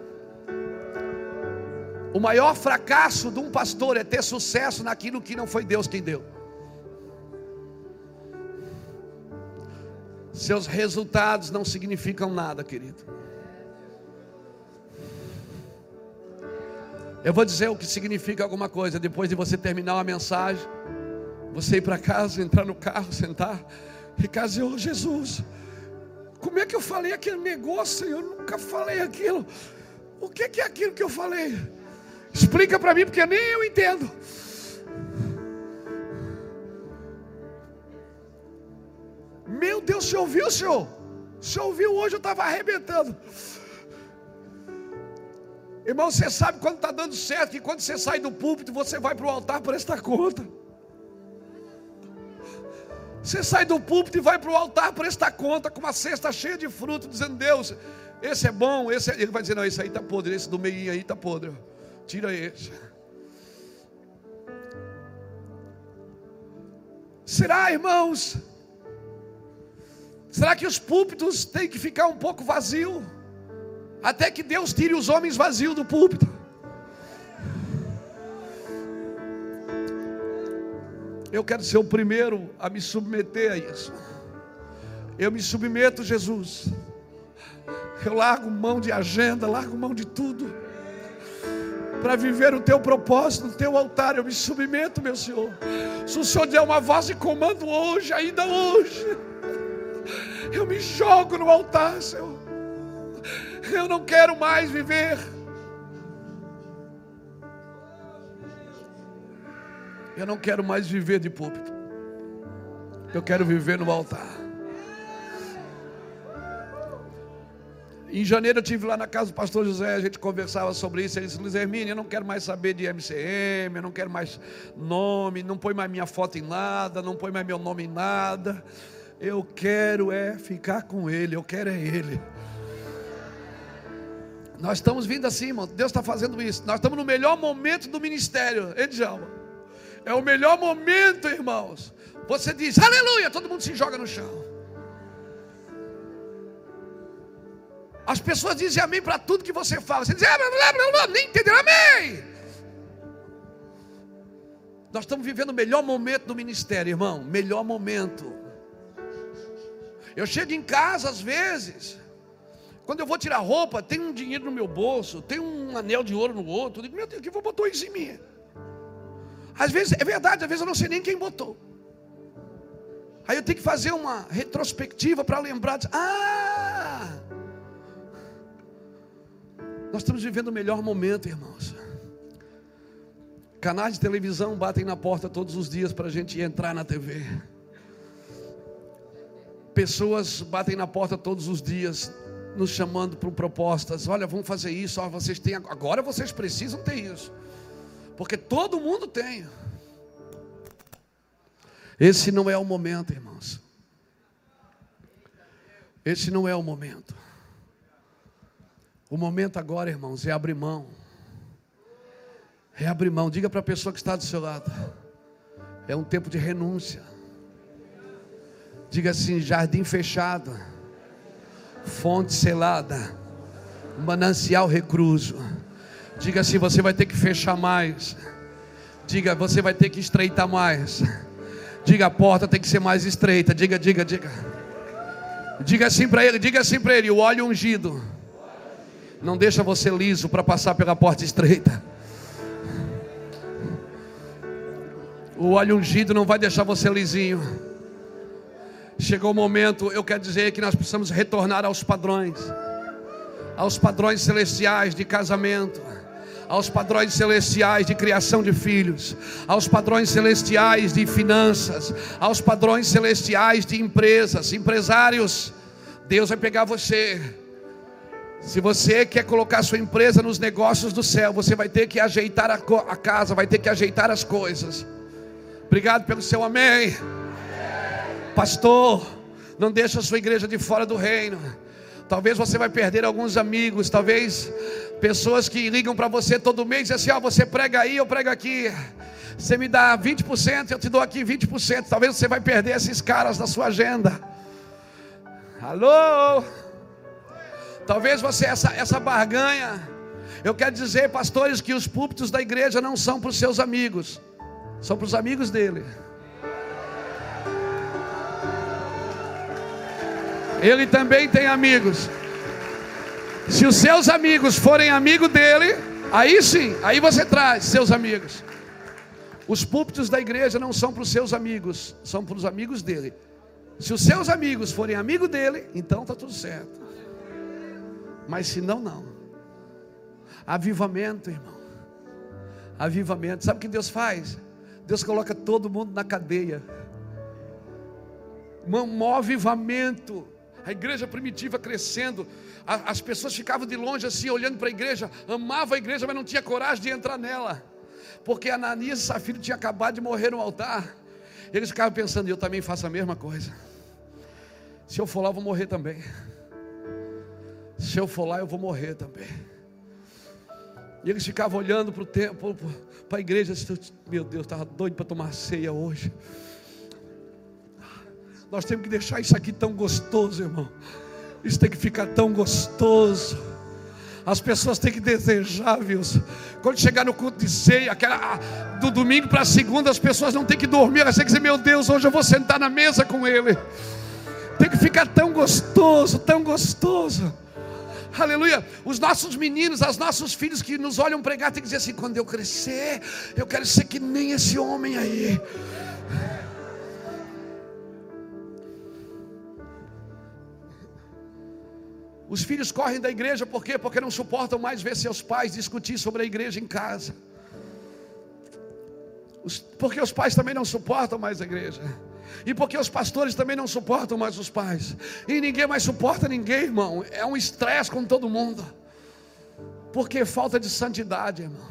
O maior fracasso de um pastor é ter sucesso naquilo que não foi Deus quem deu. Seus resultados não significam nada, querido. Eu vou dizer o que significa alguma coisa depois de você terminar uma mensagem, você ir para casa, entrar no carro, sentar e dizer: oh, Jesus, como é que eu falei aquele negócio? Eu nunca falei aquilo. O que é aquilo que eu falei? Explica para mim, porque nem eu entendo. Meu Deus, você ouviu, senhor? Você ouviu hoje, eu estava arrebentando. Irmão, você sabe quando está dando certo, que quando você sai do púlpito, você vai para o altar prestar conta. Você sai do púlpito e vai para o altar prestar conta com uma cesta cheia de fruto, dizendo: Deus, esse é bom, esse é... Ele vai dizer: Não, esse aí está podre, esse do meio aí está podre. Tira esse. Será, irmãos, Será que os púlpitos têm que ficar um pouco vazios? Até que Deus tire os homens vazios do púlpito. Eu quero ser o primeiro a me submeter a isso. Eu me submeto, Jesus. Eu largo mão de agenda, largo mão de tudo para viver o teu propósito, o teu altar. Eu me submeto, meu Senhor. Se o Senhor der uma voz de comando hoje, ainda hoje, eu me jogo no altar, Senhor. Eu não quero mais viver. Eu não quero mais viver de púlpito. Eu quero viver no altar. Em janeiro eu tive lá na casa do pastor José, a gente conversava sobre isso. Ele disse: Luiz Hermínio, eu não quero mais saber de MCM, eu não quero mais nome, não põe mais minha foto em nada, não põe mais meu nome em nada. Eu quero é ficar com Ele, eu quero é Ele. Nós estamos vindo assim, irmão. Deus está fazendo isso. Nós estamos no melhor momento do ministério, hein, Djalma? É o melhor momento, irmãos. Você diz, aleluia, todo mundo se joga no chão. As pessoas dizem amém para tudo que você fala. Você diz, ah, blá, blá, blá, blá, nem entenderam amém. Nós estamos vivendo o melhor momento do ministério, irmão. Melhor momento. Eu chego em casa às vezes. Quando eu vou tirar roupa, tem um dinheiro no meu bolso, tem um anel de ouro no outro. Eu digo, meu Deus, quem botou isso em mim? Às vezes, é verdade, às vezes eu não sei nem quem botou. Aí eu tenho que fazer uma retrospectiva para lembrar. De, ah! Nós estamos vivendo o melhor momento, irmãos. Canais de televisão batem na porta todos os dias para a gente entrar na TV. Pessoas batem na porta todos os dias, nos chamando por propostas. Olha, vamos fazer isso. Ó, vocês têm agora vocês precisam ter isso, porque todo mundo tem. Esse não é o momento, irmãos. Esse não é o momento. O momento agora, irmãos, é abrir mão. É abrir mão. Diga para a pessoa que está do seu lado. É um tempo de renúncia. Diga assim: jardim fechado, fonte selada, manancial recluso. Diga assim: você vai ter que fechar mais. Diga, você vai ter que estreitar mais. Diga, a porta tem que ser mais estreita. Diga, diga, diga. Diga assim para ele: diga assim para ele: o óleo ungido não deixa você liso para passar pela porta estreita. O óleo ungido não vai deixar você lisinho. Chegou o momento, eu quero dizer que nós precisamos retornar aos padrões, aos padrões celestiais de casamento, aos padrões celestiais de criação de filhos, aos padrões celestiais de finanças, aos padrões celestiais de empresas, empresários. Deus vai pegar você se você quer colocar sua empresa nos negócios do céu, você vai ter que ajeitar a, a casa, vai ter que ajeitar as coisas. Obrigado pelo seu amém. Pastor, não deixe a sua igreja de fora do reino. Talvez você vai perder alguns amigos, talvez pessoas que ligam para você todo mês e dizem assim: ó, você prega aí, eu prego aqui. Você me dá 20%, eu te dou aqui 20%. Talvez você vai perder esses caras da sua agenda. Alô? Talvez você, essa, essa barganha. Eu quero dizer, pastores, que os púlpitos da igreja não são para os seus amigos, são para os amigos dele. Ele também tem amigos. Se os seus amigos forem amigos dele, aí sim, aí você traz seus amigos. Os púlpitos da igreja não são para os seus amigos, são para os amigos dele. Se os seus amigos forem amigos dele, então está tudo certo. Mas se não, não. Avivamento, irmão. Avivamento. Sabe o que Deus faz? Deus coloca todo mundo na cadeia. Um avivamento. A igreja primitiva crescendo. As pessoas ficavam de longe assim, olhando para a igreja, amavam a igreja, mas não tinha coragem de entrar nela. Porque Ananias e Safira tinham acabado de morrer no altar. Eles ficavam pensando, eu também faço a mesma coisa. Se eu for lá, eu vou morrer também. Se eu for lá, eu vou morrer também. E eles ficavam olhando para o templo, para a igreja, assim, meu Deus, estava doido para tomar ceia hoje. Nós temos que deixar isso aqui tão gostoso, irmão. Isso tem que ficar tão gostoso. As pessoas têm que desejar, viu? Quando chegar no culto de ceia, aquela, do domingo para segunda, as pessoas não têm que dormir, elas têm que dizer, meu Deus, hoje eu vou sentar na mesa com Ele. Tem que ficar tão gostoso, tão gostoso. Aleluia. Os nossos meninos, os nossos filhos que nos olham pregar, tem que dizer assim: quando eu crescer, eu quero ser que nem esse homem aí. Os filhos correm da igreja por quê? Porque não suportam mais ver seus pais discutir sobre a igreja em casa. Porque os pais também não suportam mais a igreja. E porque os pastores também não suportam mais os pais. E ninguém mais suporta ninguém, irmão. É um estresse com todo mundo. Porque falta de santidade, irmão.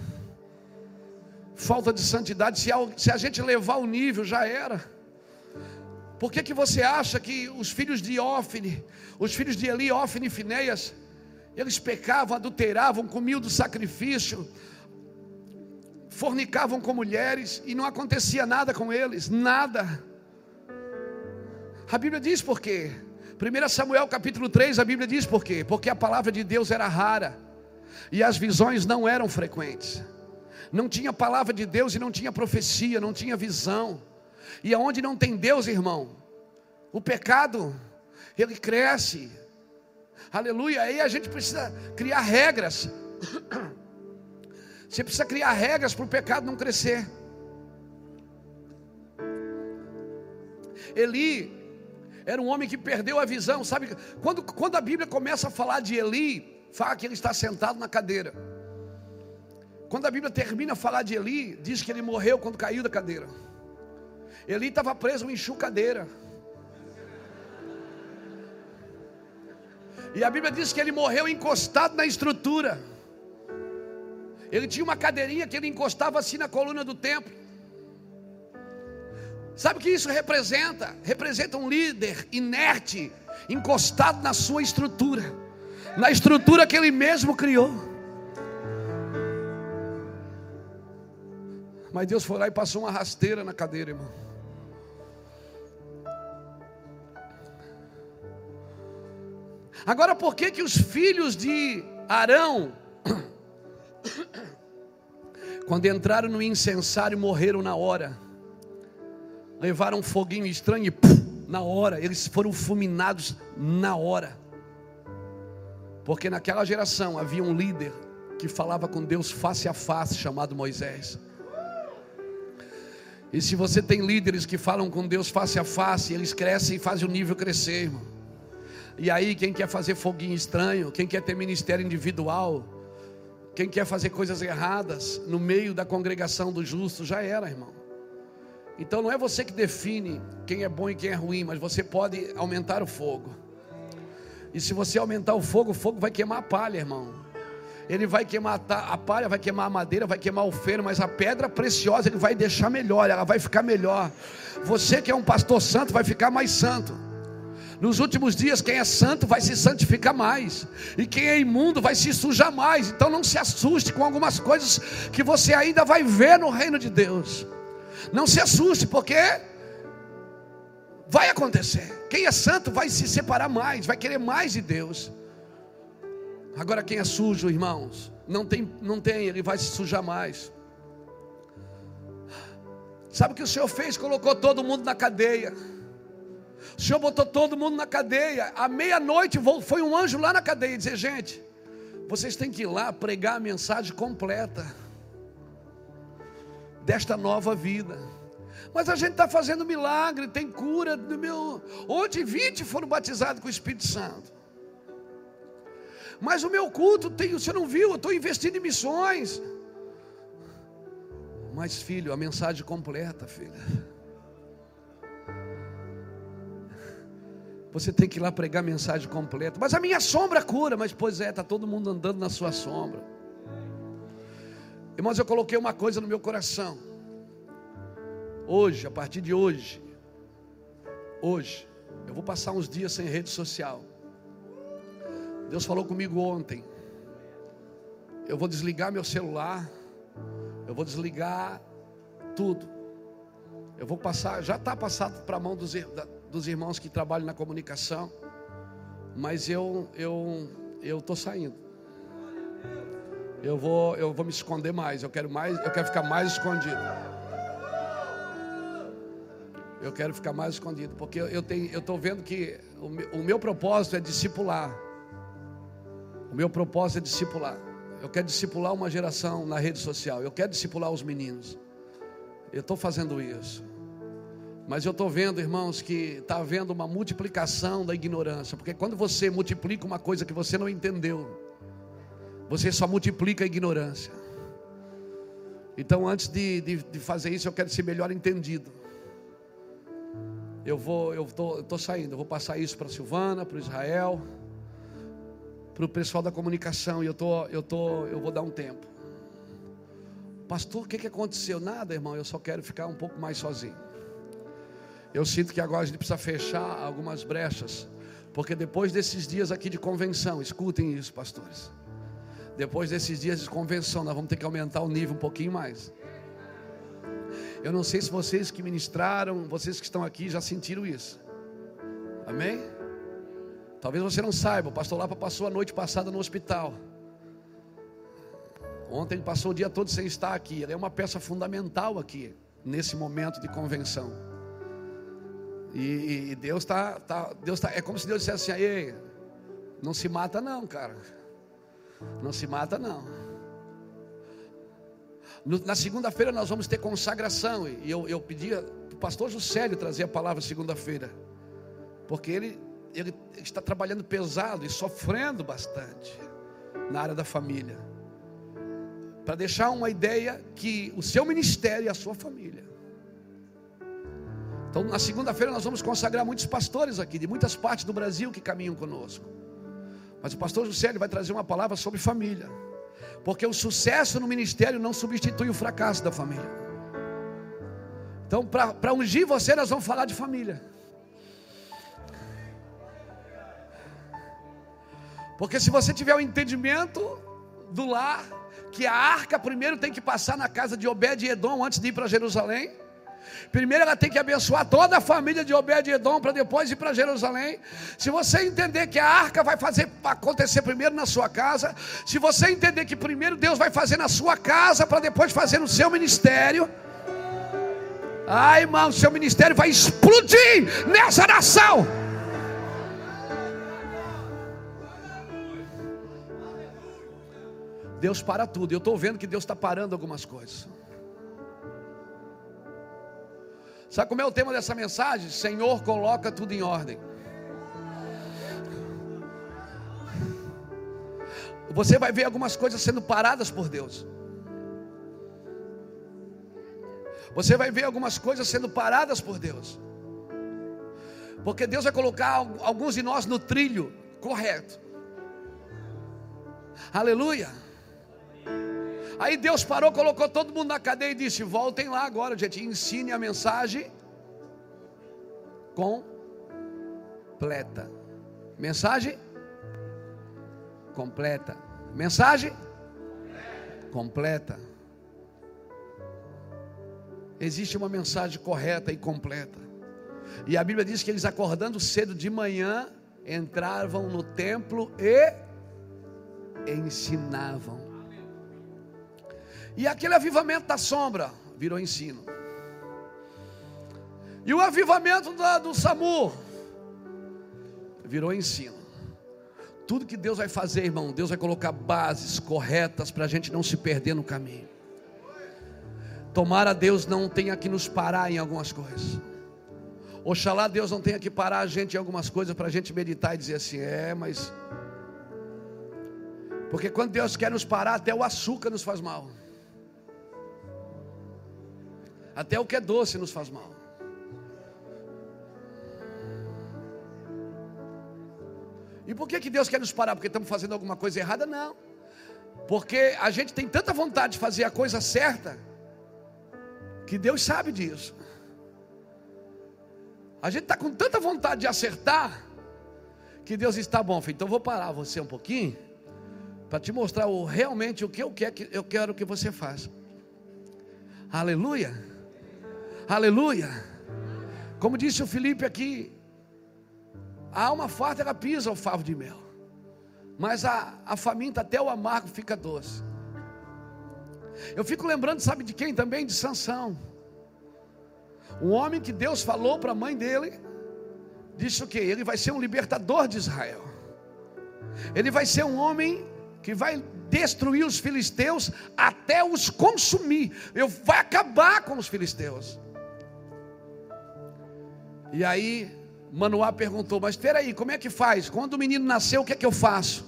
Falta de santidade. Se a, gente levar o nível, já era. Por que, que você acha que os filhos de Ófine, os filhos de Eli, Ófine e Finéias, eles pecavam, adulteravam, comiam do sacrifício, fornicavam com mulheres e não acontecia nada com eles, nada. A Bíblia diz por quê? 1 Samuel capítulo 3, a Bíblia diz por quê? Porque a palavra de Deus era rara e as visões não eram frequentes. Não tinha palavra de Deus e não tinha profecia, não tinha visão. E aonde não tem Deus, irmão, o pecado, ele cresce. Aleluia. Aí a gente precisa criar regras. Você precisa criar regras para o pecado não crescer. Eli era um homem que perdeu a visão, sabe? Quando, quando a Bíblia começa a falar de Eli, fala que ele está sentado na cadeira. Quando a Bíblia termina a falar de Eli, diz que ele morreu quando caiu da cadeira. Eli estava preso em enxucadeira. E a Bíblia diz que ele morreu encostado na estrutura. Ele tinha uma cadeirinha que ele encostava assim na coluna do templo. Sabe o que isso representa? Representa um líder inerte, encostado na sua estrutura, na estrutura que ele mesmo criou. Mas Deus foi lá e passou uma rasteira na cadeira, irmão. Agora, por que que os filhos de Arão, quando entraram no incensário, morreram na hora? Levaram um foguinho estranho e pum, na hora, eles foram fulminados na hora. Porque naquela geração havia um líder que falava com Deus face a face, chamado Moisés. E se você tem líderes que falam com Deus face a face, eles crescem e fazem o nível crescer, irmão. E aí, quem quer fazer foguinho estranho, quem quer ter ministério individual, quem quer fazer coisas erradas no meio da congregação dos justos, já era, irmão. Então não é você que define quem é bom e quem é ruim, mas você pode aumentar o fogo. E se você aumentar o fogo, o fogo vai queimar a palha, irmão. Ele vai queimar a palha, vai queimar a madeira, vai queimar o feno, mas a pedra preciosa ele vai deixar melhor, ela vai ficar melhor. Você que é um pastor santo vai ficar mais santo. Nos últimos dias, quem é santo vai se santificar mais, e quem é imundo vai se sujar mais. Então não se assuste com algumas coisas que você ainda vai ver no reino de Deus. Não se assuste, porque vai acontecer. Quem é santo vai se separar mais, vai querer mais de Deus. Agora quem é sujo, irmãos, não tem, não tem, ele vai se sujar mais. Sabe o que o Senhor fez? Colocou todo mundo na cadeia. O Senhor botou todo mundo na cadeia. À meia-noite foi um anjo lá na cadeia dizer: gente, vocês têm que ir lá pregar a mensagem completa desta nova vida. Mas a gente está fazendo milagre, tem cura. No meu... Ontem 20 foram batizados com o Espírito Santo. Mas o meu culto tem, você não viu, eu estou investindo em missões. Mas, filho, a mensagem completa, filha. Você tem que ir lá pregar a mensagem completa. Mas a minha sombra cura. Mas, pois é, está todo mundo andando na sua sombra. Irmãos, eu coloquei uma coisa no meu coração. Hoje, a partir de hoje, hoje, eu vou passar uns dias sem rede social. Deus falou comigo ontem. Eu vou desligar meu celular. Eu vou desligar tudo. Eu vou passar, já está passado para a mão dos, dos irmãos que trabalham na comunicação. Mas eu eu eu estou saindo. Eu vou eu vou me esconder mais. Eu quero mais. Eu quero ficar mais escondido. Eu quero ficar mais escondido, porque eu tenho, eu estou vendo que o meu, o meu propósito é discipular. O meu propósito é discipular. Eu quero discipular uma geração na rede social. Eu quero discipular os meninos. Eu estou fazendo isso. Mas eu estou vendo, irmãos, que está havendo uma multiplicação da ignorância. Porque quando você multiplica uma coisa que você não entendeu, você só multiplica a ignorância. Então, antes de, de, de fazer isso, eu quero ser melhor entendido. Eu vou, eu tô, eu tô saindo, eu vou passar isso para Silvana, para Israel, para o pessoal da comunicação, e eu tô, eu tô, eu vou dar um tempo. Pastor, o que, que aconteceu? Nada, irmão, eu só quero ficar um pouco mais sozinho. Eu sinto que agora a gente precisa fechar algumas brechas, porque depois desses dias aqui de convenção, escutem isso, pastores. Depois desses dias de convenção, nós vamos ter que aumentar o nível um pouquinho mais. Eu não sei se vocês que ministraram, vocês que estão aqui já sentiram isso. Amém? Talvez você não saiba, o pastor Lapa passou a noite passada no hospital. Ontem ele passou o dia todo sem estar aqui. Ele é uma peça fundamental aqui, nesse momento de convenção. E, e Deus está, tá, Deus tá, é como se Deus dissesse assim: Ei, não se mata, não, cara. Não se mata, não. Na segunda-feira nós vamos ter consagração. E eu, eu pedia para o pastor Juscelio trazer a palavra segunda-feira. Porque ele, ele está trabalhando pesado e sofrendo bastante na área da família para deixar uma ideia que o seu ministério e a sua família. Então, na segunda-feira, nós vamos consagrar muitos pastores aqui, de muitas partes do Brasil que caminham conosco. Mas o pastor José vai trazer uma palavra sobre família, porque o sucesso no ministério não substitui o fracasso da família. Então, para ungir você, nós vamos falar de família. Porque se você tiver o um entendimento do lar, que a arca primeiro tem que passar na casa de Obed-Edom antes de ir para Jerusalém. Primeiro ela tem que abençoar toda a família de Obed-Edom para depois ir para Jerusalém. Se você entender que a arca vai fazer acontecer primeiro na sua casa, se você entender que primeiro Deus vai fazer na sua casa para depois fazer no seu ministério, ai irmão, seu ministério vai explodir nessa nação. Deus para tudo. Eu estou vendo que Deus está parando algumas coisas. Sabe como é o tema dessa mensagem? Senhor, coloca tudo em ordem. Você vai ver algumas coisas sendo paradas por Deus. Você vai ver algumas coisas sendo paradas por Deus. Porque Deus vai colocar alguns de nós no trilho correto. Aleluia. Aí Deus parou, colocou todo mundo na cadeia e disse: Voltem lá agora, gente, ensine a mensagem completa. Mensagem completa. Mensagem completa. Existe uma mensagem correta e completa. E a Bíblia diz que eles acordando cedo de manhã entravam no templo e ensinavam. E aquele avivamento da sombra virou ensino. E o avivamento da, do SAMU virou ensino. Tudo que Deus vai fazer, irmão, Deus vai colocar bases corretas para a gente não se perder no caminho. Tomara Deus não tenha que nos parar em algumas coisas. Oxalá Deus não tenha que parar a gente em algumas coisas para a gente meditar e dizer assim: é, mas. Porque quando Deus quer nos parar, até o açúcar nos faz mal. Até o que é doce nos faz mal. E por que, que Deus quer nos parar? Porque estamos fazendo alguma coisa errada? Não. Porque a gente tem tanta vontade de fazer a coisa certa, que Deus sabe disso. A gente está com tanta vontade de acertar, que Deus está bom, filho. Então vou parar você um pouquinho, para te mostrar o, realmente o que eu que eu quero que você faça. Aleluia. Aleluia. Como disse o Felipe aqui, a alma farta ela pisa o favo de mel, mas a, a faminta até o amargo fica doce. Eu fico lembrando, sabe de quem também? De Sansão. Um homem que Deus falou para a mãe dele, disse o que? Ele vai ser um libertador de Israel. Ele vai ser um homem que vai destruir os filisteus até os consumir. Eu vai acabar com os filisteus. E aí, Manoá perguntou: Mas espera aí, como é que faz? Quando o menino nasceu, o que é que eu faço?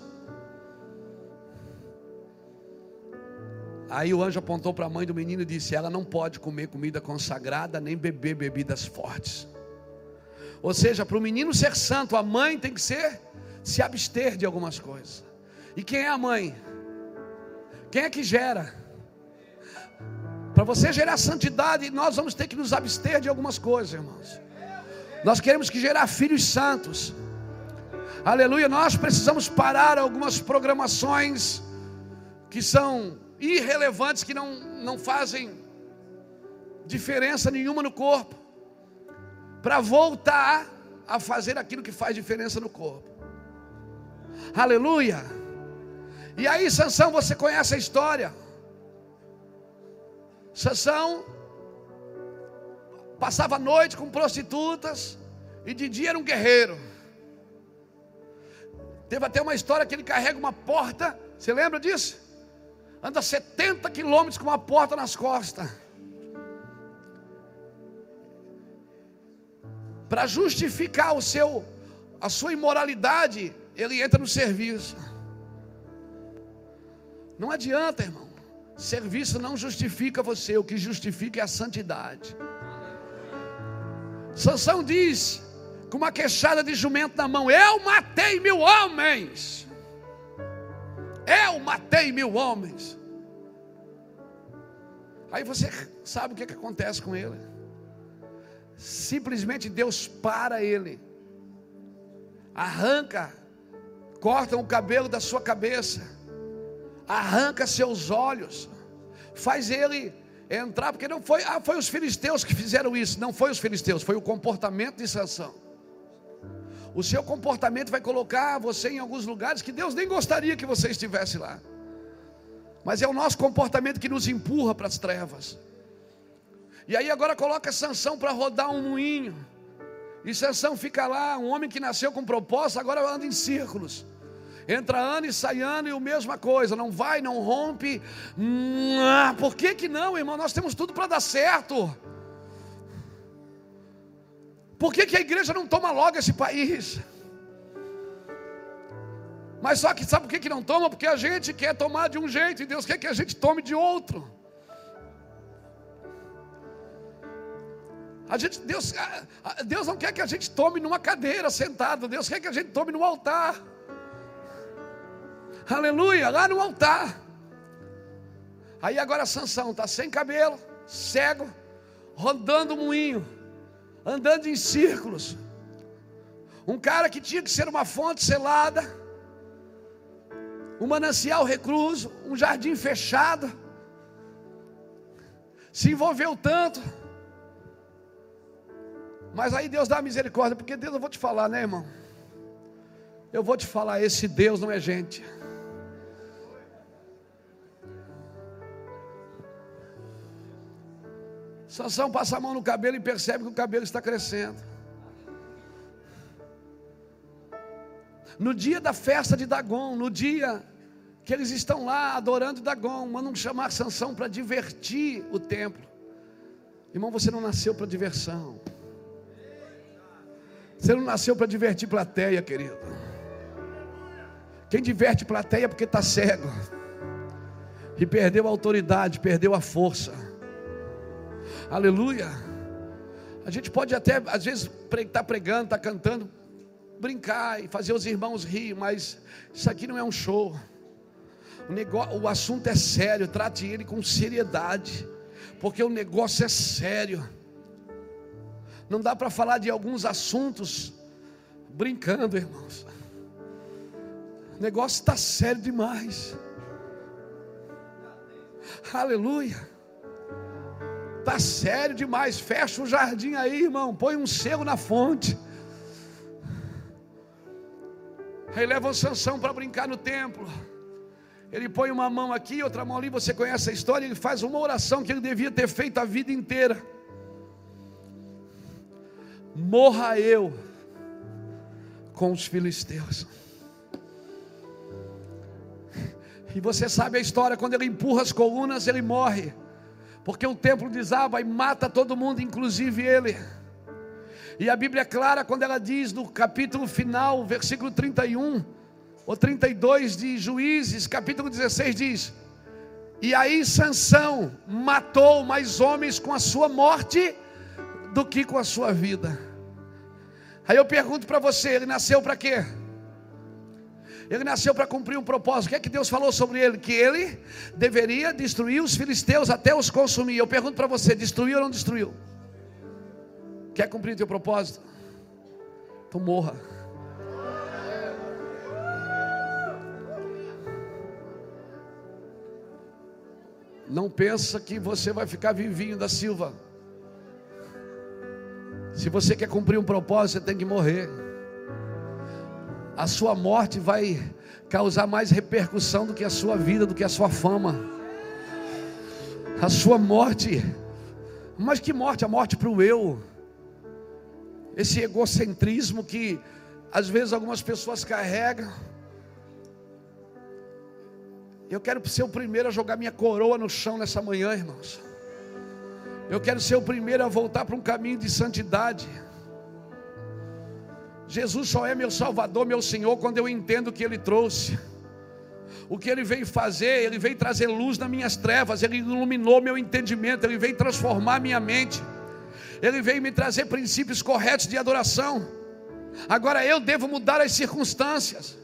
Aí o anjo apontou para a mãe do menino e disse: Ela não pode comer comida consagrada nem beber bebidas fortes. Ou seja, para o menino ser santo, a mãe tem que ser se abster de algumas coisas. E quem é a mãe? Quem é que gera? Para você gerar santidade, nós vamos ter que nos abster de algumas coisas, irmãos. Nós queremos que gerar filhos santos. Aleluia, nós precisamos parar algumas programações que são irrelevantes, que não, não fazem diferença nenhuma no corpo, para voltar a fazer aquilo que faz diferença no corpo. Aleluia. E aí, Sansão, você conhece a história. Sansão passava a noite com prostitutas e de dia era um guerreiro. Teve até uma história que ele carrega uma porta, você lembra disso? Anda 70 quilômetros com uma porta nas costas. Para justificar o seu a sua imoralidade, ele entra no serviço. Não adianta, irmão. Serviço não justifica você, o que justifica é a santidade. Sansão diz, com uma queixada de jumento na mão: Eu matei mil homens. Eu matei mil homens. Aí você sabe o que, que acontece com ele. Simplesmente Deus para ele, arranca, corta o cabelo da sua cabeça, arranca seus olhos, faz ele entrar, porque não foi, ah, foi os filisteus que fizeram isso, não foi os filisteus, foi o comportamento de Sansão. O seu comportamento vai colocar você em alguns lugares que Deus nem gostaria que você estivesse lá. Mas é o nosso comportamento que nos empurra para as trevas. E aí agora coloca Sansão para rodar um moinho. E Sansão fica lá, um homem que nasceu com propósito, agora anda em círculos. Entra ano e sai ano e a mesma coisa, não vai, não rompe. Ah, por que que não, irmão? Nós temos tudo para dar certo. Por que, que a igreja não toma logo esse país? Mas só que sabe por que, que não toma? Porque a gente quer tomar de um jeito e Deus quer que a gente tome de outro. A gente, Deus, Deus não quer que a gente tome numa cadeira sentado, Deus quer que a gente tome no altar. Aleluia, lá no altar. Aí agora Sansão está sem cabelo, cego, rodando o moinho andando em círculos. Um cara que tinha que ser uma fonte selada, um manancial recluso, um jardim fechado, se envolveu tanto. Mas aí Deus dá misericórdia, porque Deus, eu vou te falar, né, irmão? Eu vou te falar, esse Deus não é gente. Sansão passa a mão no cabelo e percebe que o cabelo está crescendo. No dia da festa de Dagon, no dia que eles estão lá adorando Dagon, mandam chamar Sansão para divertir o templo. Irmão, você não nasceu para diversão. Você não nasceu para divertir plateia, querido. Quem diverte plateia é porque está cego. E perdeu a autoridade, perdeu a força. Aleluia. A gente pode até, às vezes, estar tá pregando, estar tá cantando, brincar e fazer os irmãos rir, mas isso aqui não é um show. O, negócio, o assunto é sério, trate ele com seriedade, porque o negócio é sério. Não dá para falar de alguns assuntos brincando, irmãos. O negócio está sério demais. Aleluia. Está sério demais. Fecha o jardim aí, irmão. Põe um selo na fonte. Aí leva o Sansão para brincar no templo. Ele põe uma mão aqui, outra mão ali. Você conhece a história? Ele faz uma oração que ele devia ter feito a vida inteira. Morra eu com os filisteus. E você sabe a história, quando ele empurra as colunas, ele morre porque o templo desaba e mata todo mundo, inclusive ele. E a Bíblia é clara quando ela diz no capítulo final, versículo 31 ou 32 de Juízes, capítulo 16 diz: E aí Sansão matou mais homens com a sua morte do que com a sua vida. Aí eu pergunto para você, ele nasceu para quê? Ele nasceu para cumprir um propósito. O que é que Deus falou sobre ele? Que ele deveria destruir os filisteus até os consumir. Eu pergunto para você: destruiu ou não destruiu? Quer cumprir o teu propósito? Então morra. Não pensa que você vai ficar vivinho da Silva. Se você quer cumprir um propósito, você tem que morrer. A sua morte vai causar mais repercussão do que a sua vida, do que a sua fama. A sua morte, mas que morte? A morte para o eu. Esse egocentrismo que às vezes algumas pessoas carregam. Eu quero ser o primeiro a jogar minha coroa no chão nessa manhã, irmãos. Eu quero ser o primeiro a voltar para um caminho de santidade. Jesus só é meu Salvador, meu Senhor, quando eu entendo o que Ele trouxe. O que Ele veio fazer, Ele veio trazer luz nas minhas trevas, Ele iluminou meu entendimento, Ele veio transformar minha mente, Ele veio me trazer princípios corretos de adoração. Agora eu devo mudar as circunstâncias.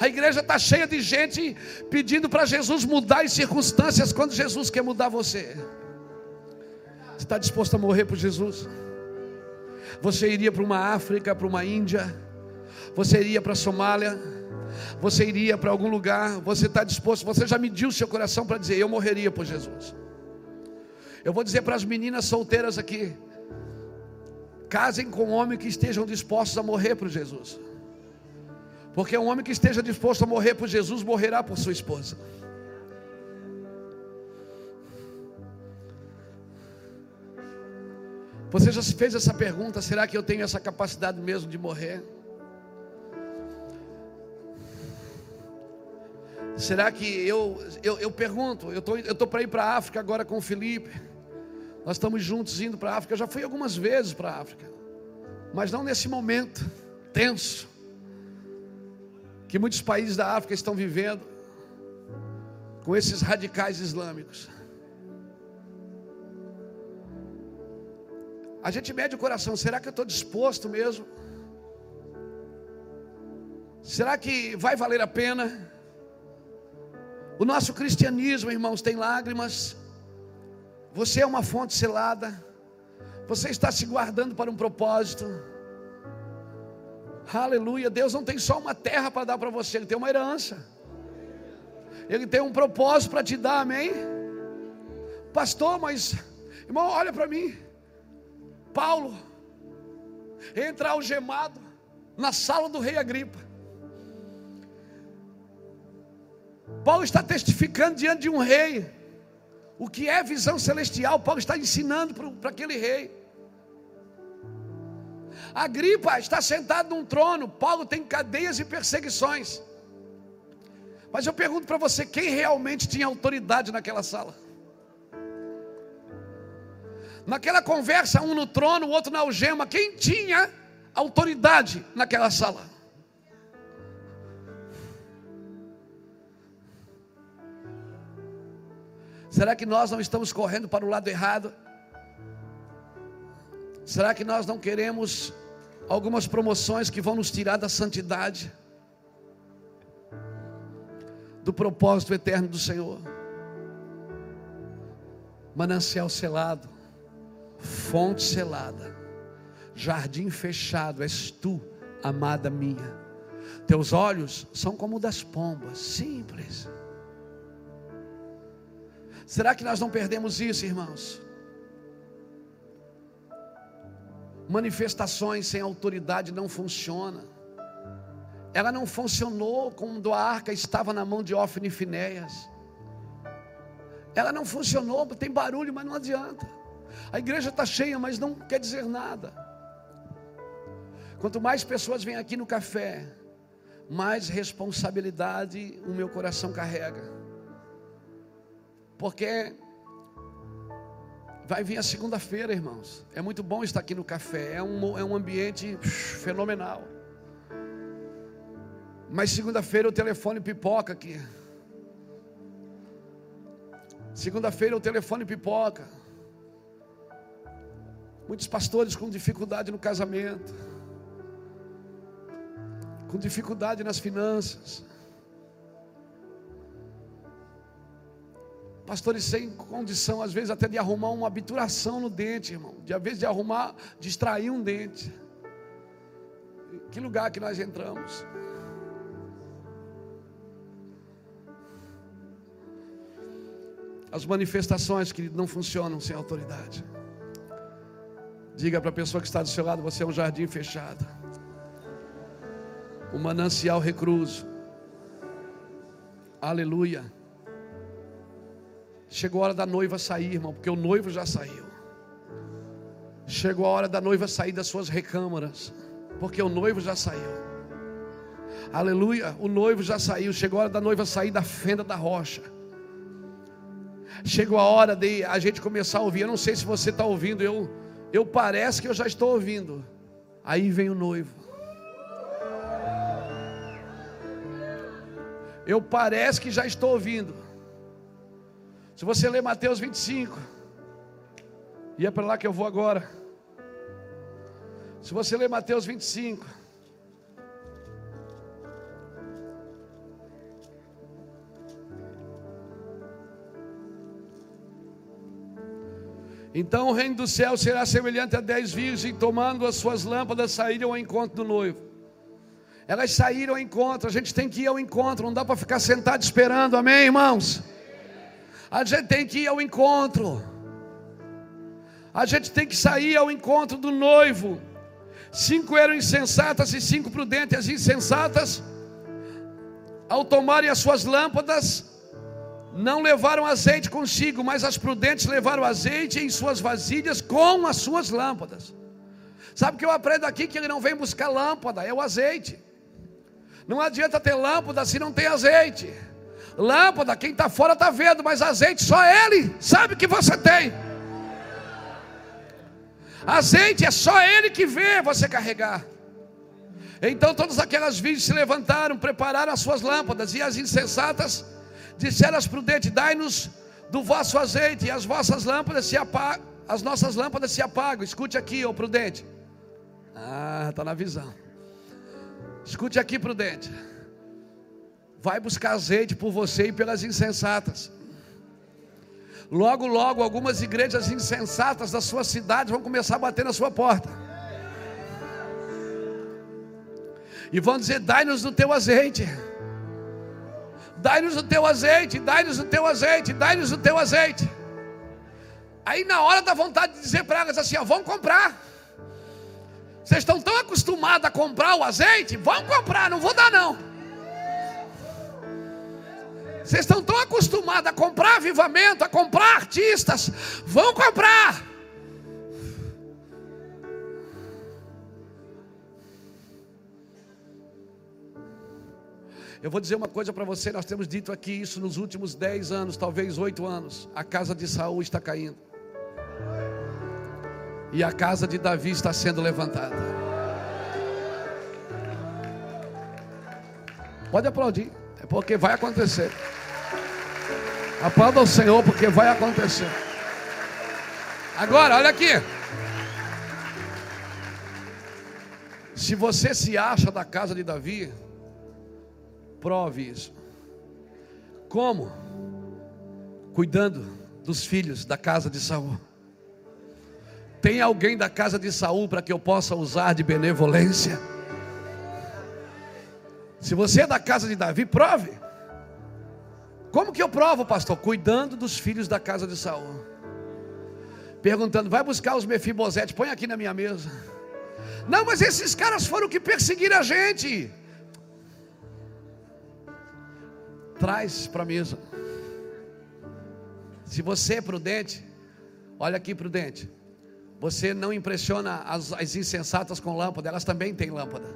A igreja está cheia de gente pedindo para Jesus mudar as circunstâncias quando Jesus quer mudar você. Você está disposto a morrer por Jesus? Você iria para uma África, para uma Índia, você iria para a Somália, você iria para algum lugar, você está disposto, você já mediu seu coração para dizer: Eu morreria por Jesus. Eu vou dizer para as meninas solteiras aqui: casem com um homem que estejam dispostos a morrer por Jesus. Porque um homem que esteja disposto a morrer por Jesus morrerá por sua esposa. Você já se fez essa pergunta: será que eu tenho essa capacidade mesmo de morrer? Será que eu, eu, eu pergunto, eu tô, estou tô para ir para a África agora com o Felipe. Nós estamos juntos indo para a África. Eu já fui algumas vezes para a África, mas não nesse momento tenso que muitos países da África estão vivendo com esses radicais islâmicos. A gente mede o coração, será que eu estou disposto mesmo? Será que vai valer a pena? O nosso cristianismo, irmãos, tem lágrimas. Você é uma fonte selada. Você está se guardando para um propósito. Aleluia. Deus não tem só uma terra para dar para você, Ele tem uma herança. Ele tem um propósito para te dar, amém? Pastor, mas, irmão, olha para mim. Paulo entra algemado na sala do rei Agripa. Paulo está testificando diante de um rei o que é visão celestial. Paulo está ensinando para aquele rei. Agripa está sentado num trono, Paulo tem cadeias e perseguições. Mas eu pergunto para você: quem realmente tinha autoridade naquela sala? Naquela conversa, um no trono, o outro na algema, quem tinha autoridade naquela sala? Será que nós não estamos correndo para o lado errado? Será que nós não queremos algumas promoções que vão nos tirar da santidade, do propósito eterno do Senhor? Manancial selado fonte selada, jardim fechado, és tu, amada minha. Teus olhos são como o das pombas, simples. Será que nós não perdemos isso, irmãos? Manifestações sem autoridade não funcionam. Ela não funcionou quando a arca estava na mão de Ofne e Finéias. Ela não funcionou, tem barulho, mas não adianta. A igreja está cheia, mas não quer dizer nada. Quanto mais pessoas vêm aqui no café, mais responsabilidade o meu coração carrega. Porque vai vir a segunda-feira, irmãos. É muito bom estar aqui no café, é um, é um ambiente fenomenal. Mas segunda-feira o telefone pipoca aqui. Segunda-feira o telefone pipoca. Muitos pastores com dificuldade no casamento, com dificuldade nas finanças. Pastores sem condição, às vezes, até de arrumar uma obturação no dente, irmão. De, às vezes, de arrumar, de extrair um dente. Que lugar que nós entramos? As manifestações, querido, não funcionam sem autoridade. Diga para a pessoa que está do seu lado: você é um jardim fechado, um manancial recluso. Aleluia. Chegou a hora da noiva sair, irmão, porque o noivo já saiu. Chegou a hora da noiva sair das suas recâmaras, porque o noivo já saiu. Aleluia, o noivo já saiu. Chegou a hora da noiva sair da fenda da rocha. Chegou a hora de a gente começar a ouvir. Eu não sei se você está ouvindo, eu, eu parece que eu já estou ouvindo. Aí vem o noivo. Eu parece que já estou ouvindo. Se você ler Mateus 25, e é para lá que eu vou agora. Se você ler Mateus 25, Então o reino do céu será semelhante a dez virgens tomando as suas lâmpadas saíram ao encontro do noivo. Elas saíram ao encontro, a gente tem que ir ao encontro, não dá para ficar sentado esperando, amém, irmãos? A gente tem que ir ao encontro. A gente tem que sair ao encontro do noivo. Cinco eram insensatas e cinco prudentes. As insensatas, ao tomarem as suas lâmpadas, não levaram azeite consigo, mas as prudentes levaram azeite em suas vasilhas com as suas lâmpadas. Sabe o que eu aprendo aqui? Que ele não vem buscar lâmpada, é o azeite. Não adianta ter lâmpada se não tem azeite. Lâmpada, quem está fora está vendo, mas azeite só ele sabe que você tem. Azeite é só ele que vê você carregar. Então todas aquelas virgens se levantaram, prepararam as suas lâmpadas, e as insensatas disseram as prudentes: Dai-nos do vosso azeite, e as vossas lâmpadas se apagam, as nossas lâmpadas se apagam. Escute aqui, ô prudente. Ah, está na visão. Escute aqui, prudente. Vai buscar azeite por você e pelas insensatas. Logo, logo, algumas igrejas insensatas da sua cidade vão começar a bater na sua porta. E vão dizer: dai-nos do teu azeite. Dai-nos o teu azeite, dai-nos o teu azeite, dai-nos o teu azeite. Aí na hora da vontade de dizer para elas assim: ó, vão comprar. Vocês estão tão acostumados a comprar o azeite? Vão comprar, não vou dar não. Vocês estão tão acostumados a comprar avivamento, a comprar artistas? Vão comprar. Eu vou dizer uma coisa para você, nós temos dito aqui isso nos últimos dez anos, talvez oito anos. A casa de Saul está caindo. E a casa de Davi está sendo levantada. Pode aplaudir, é porque vai acontecer. Aplauda o Senhor, porque vai acontecer. Agora, olha aqui. Se você se acha da casa de Davi, Prove isso. Como? Cuidando dos filhos da casa de Saul. Tem alguém da casa de Saul para que eu possa usar de benevolência? Se você é da casa de Davi, prove. Como que eu provo, pastor? Cuidando dos filhos da casa de Saul. Perguntando, vai buscar os Mefibosete, põe aqui na minha mesa. Não, mas esses caras foram que perseguiram a gente. Traz para a mesa. Se você é prudente, olha aqui, prudente. Você não impressiona as, as insensatas com lâmpada, elas também têm lâmpada.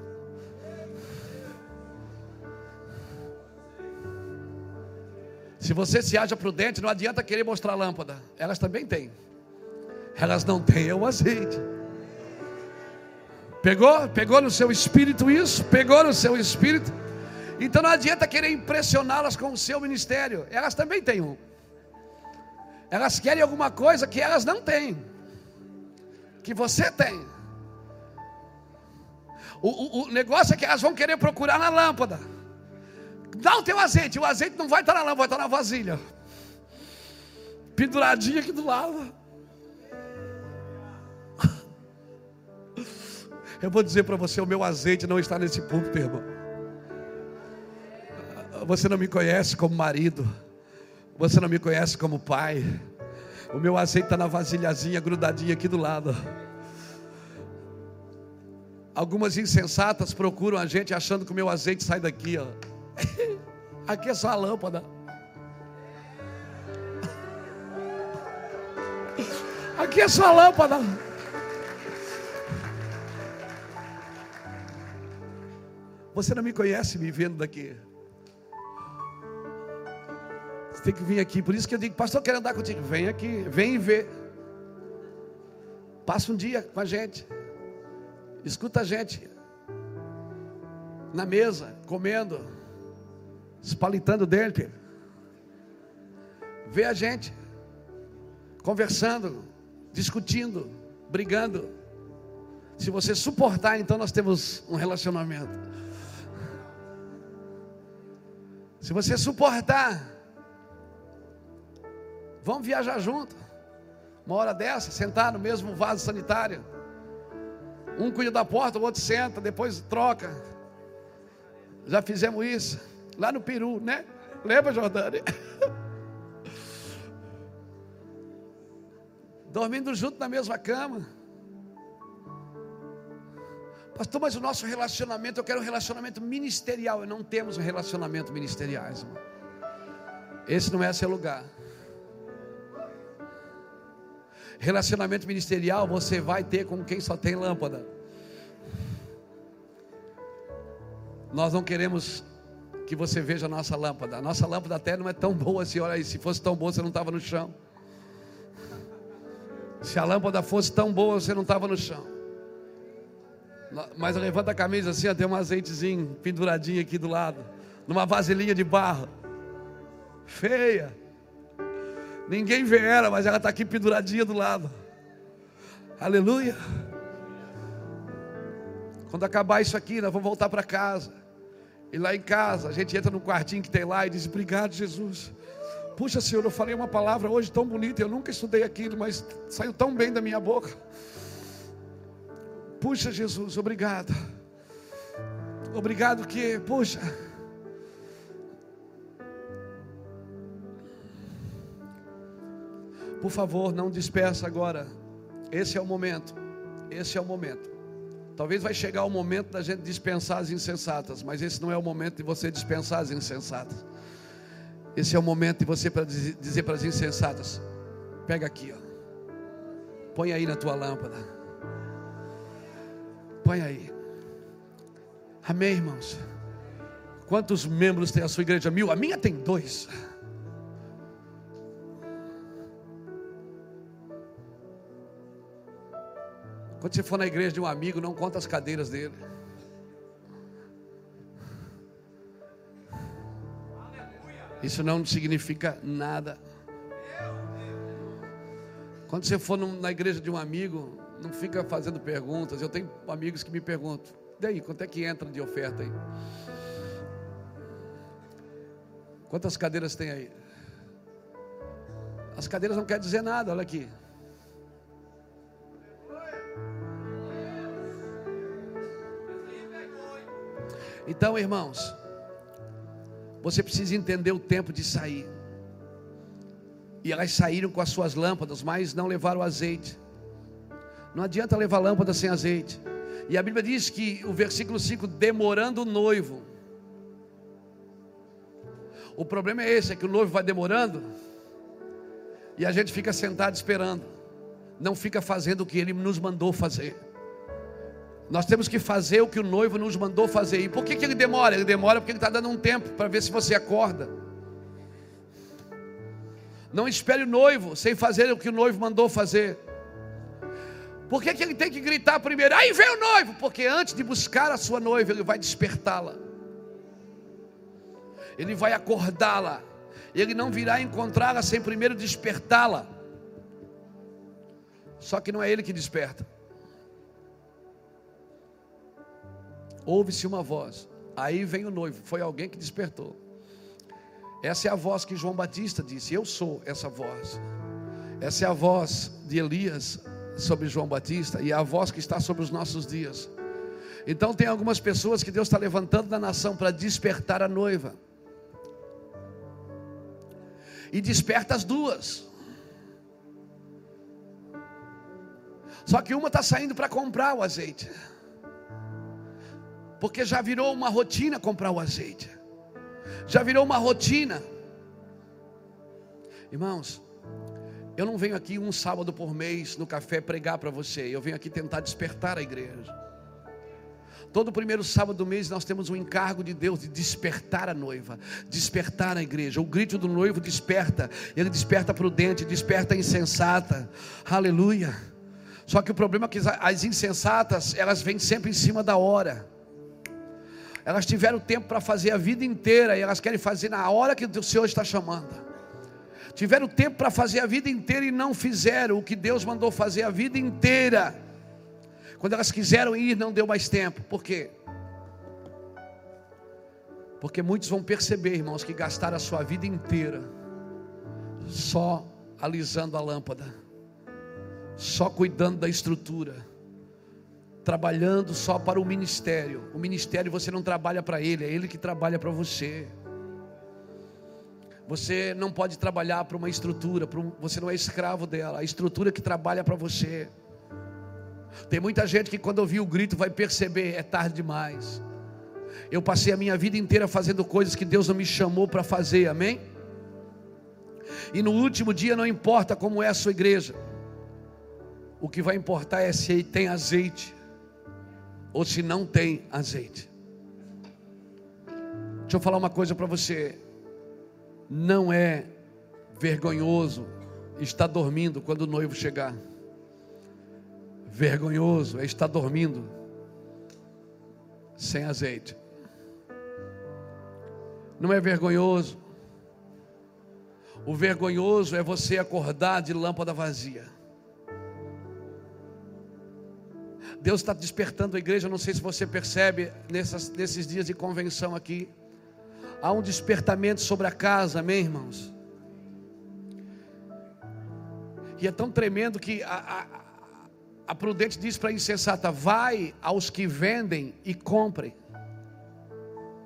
Se você se acha prudente, não adianta querer mostrar lâmpada, elas também têm. Elas não têm é o azeite. Pegou? Pegou no seu espírito isso? Pegou no seu espírito? Então não adianta querer impressioná-las com o seu ministério, elas também têm um. Elas querem alguma coisa que elas não têm, que você tem. O, o, o, negócio é que elas vão querer procurar na lâmpada. Dá o teu azeite, o azeite não vai estar na lâmpada, vai estar na vasilha. Penduradinho aqui do lado. Eu vou dizer para você: o meu azeite não está nesse púlpito, irmão. Você não me conhece como marido. Você não me conhece como pai. O meu azeite está na vasilhazinha grudadinha aqui do lado. Algumas insensatas procuram a gente achando que o meu azeite sai daqui, ó. Aqui é só a lâmpada. Aqui é só a lâmpada. Você não me conhece me vendo daqui tem que vir aqui. Por isso que eu digo, pastor, eu quero andar contigo. Vem aqui, vem e vê. Passa um dia com a gente. Escuta a gente. Na mesa, comendo. Espalitando dentro. Vê a gente. Conversando. Discutindo. Brigando. Se você suportar, então nós temos um relacionamento. Se você suportar, Vamos viajar junto. Uma hora dessa, sentar no mesmo vaso sanitário. Um cuida da porta, o outro senta, depois troca. Já fizemos isso lá no Peru, né? Lembra, Jordânia? Dormindo junto na mesma cama. Pastor, mas o nosso relacionamento, eu quero um relacionamento ministerial. E não temos um relacionamento ministeriais, irmão. Esse não é seu lugar. Relacionamento ministerial você vai ter com quem só tem lâmpada. Nós não queremos que você veja a nossa lâmpada. A nossa lâmpada até não é tão boa assim. Olha aí, se fosse tão boa, você não estava no chão. Se a lâmpada fosse tão boa, você não estava no chão. Mas levanta a camisa assim, tem um azeitezinho penduradinho aqui do lado, numa vasilhinha de barro, feia. Ninguém vê ela, mas ela está aqui penduradinha do lado. Aleluia. Quando acabar isso aqui, nós vamos voltar para casa. E lá em casa, a gente entra no quartinho que tem lá e diz: Obrigado, Jesus. Puxa, Senhor, eu falei uma palavra hoje tão bonita. Eu nunca estudei aquilo, mas saiu tão bem da minha boca. Puxa, Jesus, obrigado. Obrigado que, puxa. Por favor, não dispersa agora. Esse é o momento. Esse é o momento. Talvez vai chegar o momento da gente dispensar as insensatas, mas esse não é o momento de você dispensar as insensatas. Esse é o momento de você para dizer para as insensatas: pega aqui, ó. Põe aí na tua lâmpada. Põe aí. Amém, irmãos? Quantos membros tem a sua igreja? Mil? A minha tem dois. Quando você for na igreja de um amigo, não conta as cadeiras dele. Isso não significa nada. Quando você for na igreja de um amigo, não fica fazendo perguntas. Eu tenho amigos que me perguntam: daí, quanto é que entra de oferta aí? Quantas cadeiras tem aí? As cadeiras não querem dizer nada, olha aqui. Então, irmãos, você precisa entender o tempo de sair. E elas saíram com as suas lâmpadas, mas não levaram azeite. Não adianta levar lâmpada sem azeite. E a Bíblia diz que o versículo 5, demorando o noivo. O problema é esse, é que o noivo vai demorando e a gente fica sentado esperando. Não fica fazendo o que ele nos mandou fazer. Nós temos que fazer o que o noivo nos mandou fazer. E por que, que ele demora? Ele demora porque ele está dando um tempo para ver se você acorda. Não espere o noivo sem fazer o que o noivo mandou fazer. Por que, que ele tem que gritar primeiro? Aí vem o noivo! Porque antes de buscar a sua noiva, ele vai despertá-la. Ele vai acordá-la. Ele não virá encontrá-la sem primeiro despertá-la. Só que não é ele que desperta. Ouve-se uma voz. Aí vem o noivo. Foi alguém que despertou. Essa é a voz que João Batista disse: Eu sou essa voz. Essa é a voz de Elias sobre João Batista e é a voz que está sobre os nossos dias. Então, tem algumas pessoas que Deus está levantando na nação para despertar a noiva. E desperta as duas. Só que uma está saindo para comprar o azeite. Porque já virou uma rotina comprar o azeite. Já virou uma rotina. Irmãos, eu não venho aqui um sábado por mês no café pregar para você. Eu venho aqui tentar despertar a igreja. Todo primeiro sábado do mês nós temos um encargo de Deus de despertar a noiva, despertar a igreja. O grito do noivo desperta, ele desperta prudente, desperta insensata. Aleluia. Só que o problema é que as insensatas, elas vêm sempre em cima da hora. Elas tiveram tempo para fazer a vida inteira e elas querem fazer na hora que o Senhor está chamando. Tiveram tempo para fazer a vida inteira e não fizeram o que Deus mandou fazer a vida inteira. Quando elas quiseram ir, não deu mais tempo. Por quê? Porque muitos vão perceber, irmãos, que gastaram a sua vida inteira só alisando a lâmpada, só cuidando da estrutura, trabalhando só para o ministério. O ministério você não trabalha para ele, é ele que trabalha para você. Você não pode trabalhar para uma estrutura, você não é escravo dela, a estrutura que trabalha para você. Tem muita gente que quando ouvir o grito vai perceber, é tarde demais. Eu passei a minha vida inteira fazendo coisas que Deus não me chamou para fazer, amém? E no último dia não importa como é a sua igreja. O que vai importar é se tem azeite ou se não tem azeite. Deixa eu falar uma coisa para você. Não é vergonhoso estar dormindo quando o noivo chegar. Vergonhoso é estar dormindo sem azeite. Não é vergonhoso. O vergonhoso é você acordar de lâmpada vazia. Deus está despertando a igreja, não sei se você percebe nessas, nesses dias de convenção aqui. Há um despertamento sobre a casa, amém, irmãos? E é tão tremendo que a, a, a prudente diz para a insensata: Vai aos que vendem e comprem.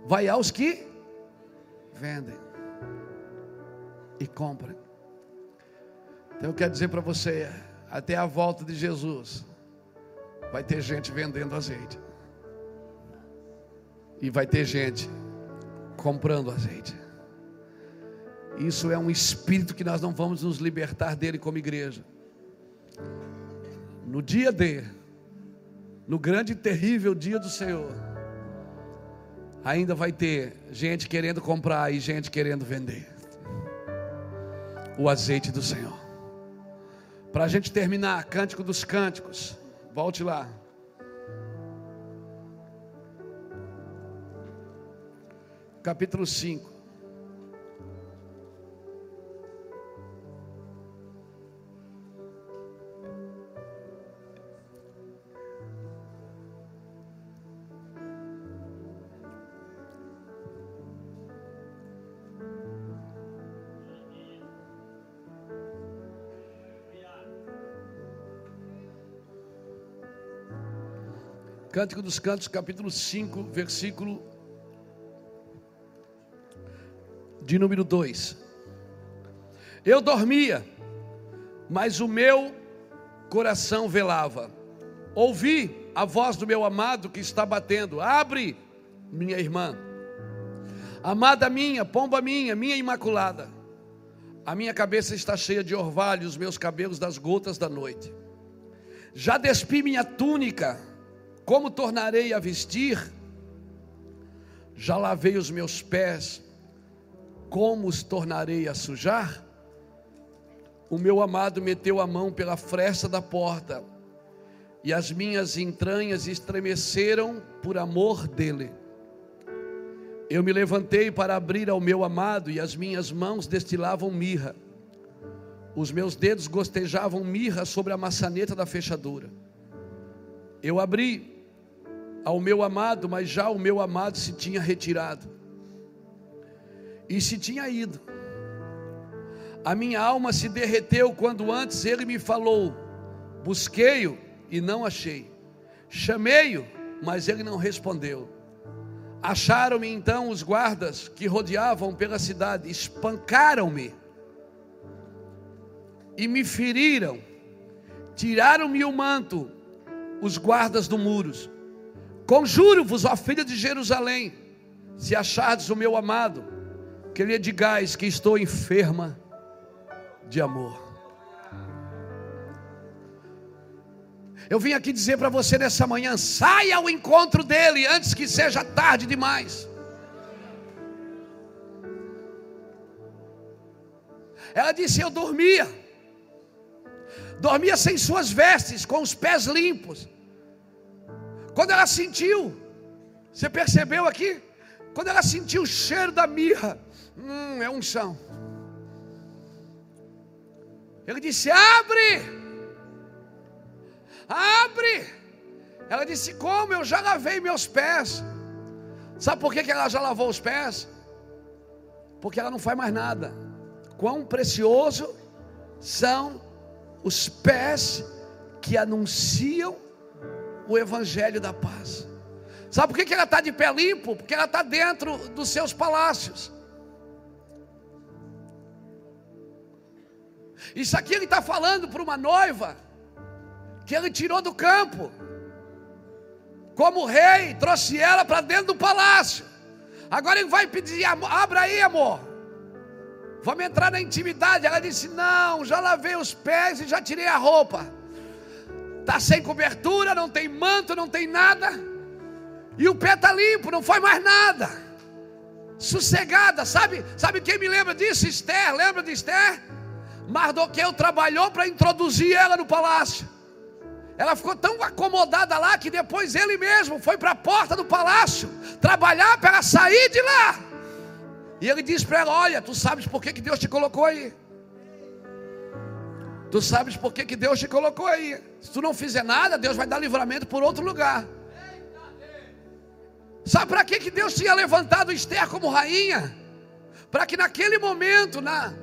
Vai aos que vendem e comprem. Então eu quero dizer para você: até a volta de Jesus, vai ter gente vendendo azeite, e vai ter gente comprando azeite. Isso é um espírito que nós não vamos nos libertar dele como igreja no dia D, no grande e terrível dia do Senhor, ainda vai ter gente querendo comprar e gente querendo vender o azeite do Senhor. Para a gente terminar, Cântico dos Cânticos, volte lá. Capítulo 5. Cântico dos Cantos, capítulo 5, versículo de número 2. Eu dormia, mas o meu coração velava. Ouvi a voz do meu amado que está batendo. Abre, minha irmã. Amada minha, pomba minha, minha imaculada. A minha cabeça está cheia de orvalho, os meus cabelos das gotas da noite. Já despi minha túnica como tornarei a vestir? Já lavei os meus pés, como os tornarei a sujar? O meu amado meteu a mão pela fresta da porta, e as minhas entranhas estremeceram por amor dele. Eu me levantei para abrir ao meu amado, e as minhas mãos destilavam mirra. Os meus dedos gostejavam mirra sobre a maçaneta da fechadura. Eu abri ao meu amado, mas já o meu amado se tinha retirado e se tinha ido. A minha alma se derreteu quando antes ele me falou: Busquei-o e não achei. Chamei-o, mas ele não respondeu. Acharam-me então os guardas que rodeavam pela cidade, espancaram-me e me feriram, tiraram-me o manto, os guardas do muros. Conjuro-vos, ó filha de Jerusalém, se achardes o meu amado, que lhe digais que estou enferma de amor. Eu vim aqui dizer para você nessa manhã: saia ao encontro dele antes que seja tarde demais. Ela disse: Eu dormia, dormia sem suas vestes, com os pés limpos. Quando ela sentiu, você percebeu aqui? Quando ela sentiu o cheiro da mirra, hum, é unção. Ele disse: Abre abre. Ela disse: Como? Eu já lavei meus pés. Sabe por que ela já lavou os pés? Porque ela não faz mais nada. Quão precioso são os pés que anunciam o Evangelho da paz. Sabe por que ela está de pé limpo? Porque ela está dentro dos seus palácios. Isso aqui ele está falando para uma noiva que ele tirou do campo. Como rei, trouxe ela para dentro do palácio. Agora ele vai pedir, abra aí, amor. Vamos entrar na intimidade. Ela disse: Não, já lavei os pés e já tirei a roupa. Está sem cobertura, não tem manto, não tem nada. E o pé está limpo, não foi mais nada. Sossegada, sabe? Sabe quem me lembra disso? Esther, lembra de Esther? Mardoqueu trabalhou para introduzir ela no palácio. Ela ficou tão acomodada lá que depois ele mesmo foi para a porta do palácio trabalhar para sair de lá. E ele disse para ela: Olha, tu sabes por que, que Deus te colocou aí? Tu sabes por que, que Deus te colocou aí? Se tu não fizer nada, Deus vai dar livramento por outro lugar. Sabe para que, que Deus tinha levantado Esther como rainha? Para que naquele momento, na,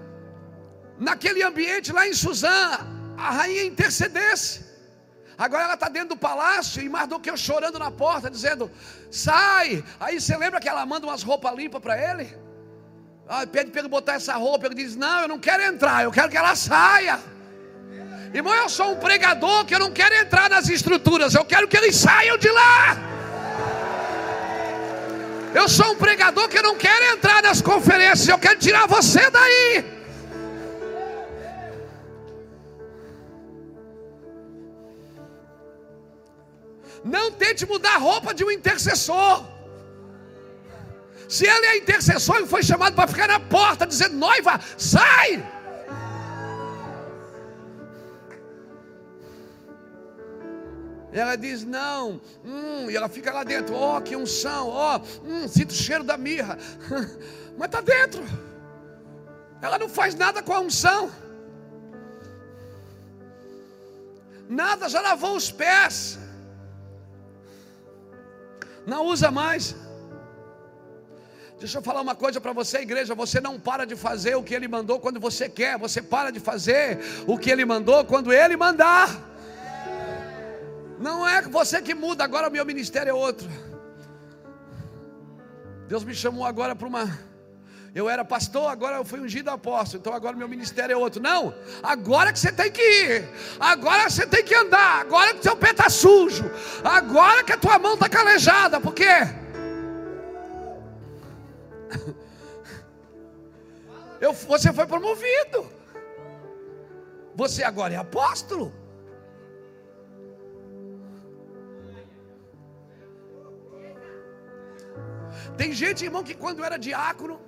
naquele ambiente lá em Suzã, a rainha intercedesse. Agora ela está dentro do palácio e Mardoqueu chorando na porta, dizendo: sai. Aí você lembra que ela manda umas roupas limpas para ele? Ah, pede para ele botar essa roupa. Ele diz: Não, eu não quero entrar, eu quero que ela saia. Irmão, eu sou um pregador que eu não quero entrar nas estruturas, eu quero que eles saiam de lá. Eu sou um pregador que eu não quero entrar nas conferências, eu quero tirar você daí. Não tente mudar a roupa de um intercessor. Se ele é intercessor, ele foi chamado para ficar na porta, dizendo: noiva, sai! Ela diz: Não, hum, e ela fica lá dentro, ó, oh, que unção, ó, oh, hum, sinto o cheiro da mirra, mas está dentro, ela não faz nada com a unção, nada, já lavou os pés, não usa mais. Deixa eu falar uma coisa para você, igreja. Você não para de fazer o que Ele mandou quando você quer. Você para de fazer o que Ele mandou quando Ele mandar. Não é você que muda. Agora o meu ministério é outro. Deus me chamou agora para uma eu era pastor, agora eu fui ungido apóstolo, então agora meu ministério é outro. Não, agora que você tem que ir, agora você tem que andar, agora que seu pé está sujo, agora que a tua mão está calejada, por quê? Eu, você foi promovido, você agora é apóstolo. Tem gente, irmão, que quando era diácono,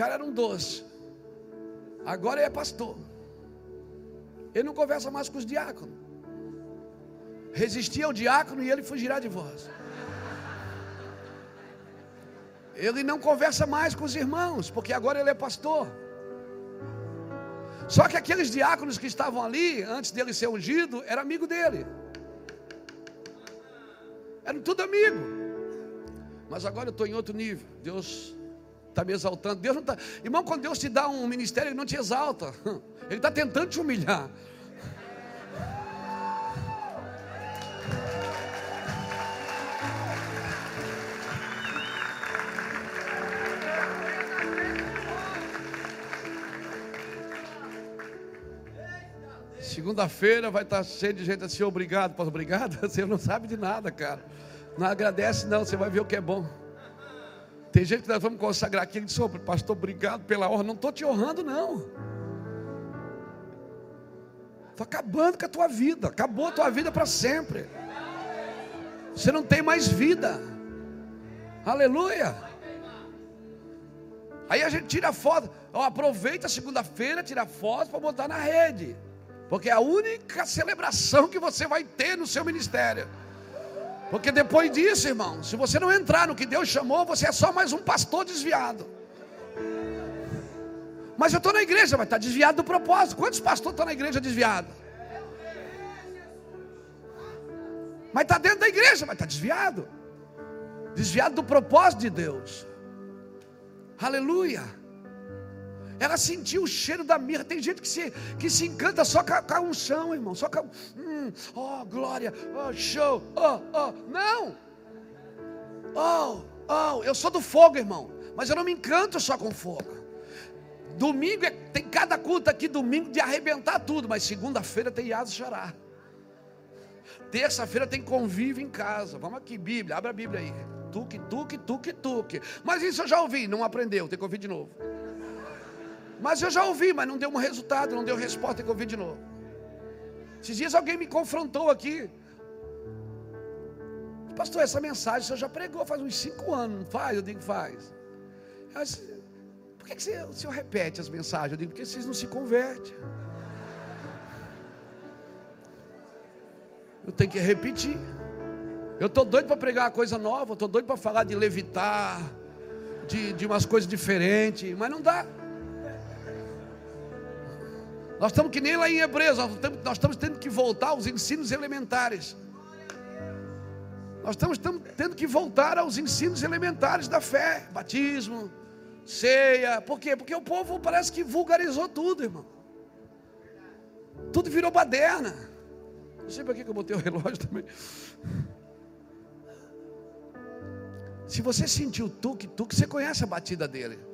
cara era um doce. Agora ele é pastor. Ele não conversa mais com os diáconos. Resistia ao diácono e ele fugirá de vós. Ele não conversa mais com os irmãos, porque agora ele é pastor. Só que aqueles diáconos que estavam ali, antes dele ser ungido, era amigo dele. Eram tudo amigo. Mas agora eu estou em outro nível. Deus está me exaltando. Deus não está. Irmão, quando Deus te dá um ministério, Ele não te exalta. Ele está tentando te humilhar. Segunda-feira vai estar cheio de gente assim, obrigado, pastor, obrigado. Você não sabe de nada, cara. Não agradece, não, você vai ver o que é bom. Tem gente que nós vamos consagrar aqui, ele disse, oh, pastor, obrigado pela honra. Não estou te honrando, não. Estou acabando com a tua vida. Acabou a tua vida para sempre. Você não tem mais vida. Aleluia. Aí a gente tira foto. Aproveita a segunda-feira, tira foto para botar na rede. Porque é a única celebração que você vai ter no seu ministério. Porque depois disso, irmão, se você não entrar no que Deus chamou, você é só mais um pastor desviado. Mas eu estou na igreja, vai estar desviado do propósito. Quantos pastores estão na igreja desviados? Mas está dentro da igreja, mas está desviado. Desviado do propósito de Deus. Aleluia. Ela sentiu o cheiro da mirra. Tem gente que se, que se encanta só com a, com a unção, irmão. Só com hum, oh, glória, oh, show, oh, oh. Não. Oh, oh, eu sou do fogo, irmão. Mas eu não me encanto só com fogo. Domingo é, tem cada culto aqui, domingo de arrebentar tudo. Mas segunda-feira tem asa chorar. Terça-feira tem convívio em casa. Vamos aqui, Bíblia, abre a Bíblia aí. Tuque, tuque, tuque, tuque. Mas isso eu já ouvi, não aprendeu, tem que ouvir de novo. Mas eu já ouvi, mas não deu um resultado, não deu resposta, que ouvir de novo. Esses dias alguém me confrontou aqui. Pastor, essa mensagem senhor já pregou faz uns cinco anos, não faz? Eu digo, faz. Eu disse, Por que, que você, o senhor repete as mensagens? Eu digo, porque vocês não se convertem. Eu tenho que repetir. Eu estou doido para pregar uma coisa nova, estou doido para falar de levitar, de, de umas coisas diferentes, mas não dá. Nós estamos que nem lá em Hebreus, nós estamos, nós estamos tendo que voltar aos ensinos elementares. Nós estamos, estamos tendo que voltar aos ensinos elementares da fé, batismo, ceia. Por quê? Porque o povo parece que vulgarizou tudo, irmão. Tudo virou baderna. Não sei para que eu botei o relógio também. Se você sentiu tuque, tuque, você conhece a batida dele.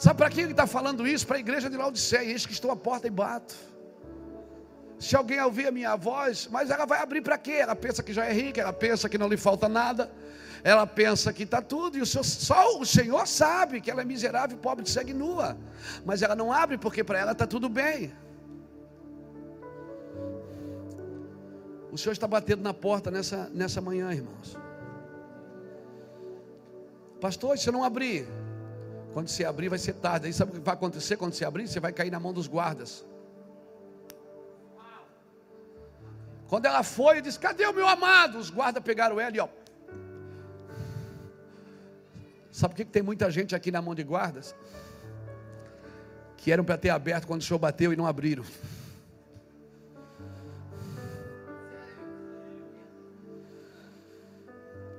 Sabe para quem ele está falando isso? Para a igreja de Laodiceia. Eis que estou à porta e bato. Se alguém ouvir a minha voz, mas ela vai abrir para quê? Ela pensa que já é rica, ela pensa que não lhe falta nada, ela pensa que está tudo, e o Senhor, só o Senhor sabe que ela é miserável, pobre, de segue nua, mas ela não abre porque para ela está tudo bem. O Senhor está batendo na porta nessa, nessa manhã, irmãos. Pastor, se eu não abrir, quando você abrir, vai ser tarde. Aí sabe o que vai acontecer quando você abrir? Você vai cair na mão dos guardas. Quando ela foi, e disse: Cadê o meu amado? Os guardas pegaram ela e ó. Sabe por que tem muita gente aqui na mão de guardas? Que eram para ter aberto quando o senhor bateu e não abriram.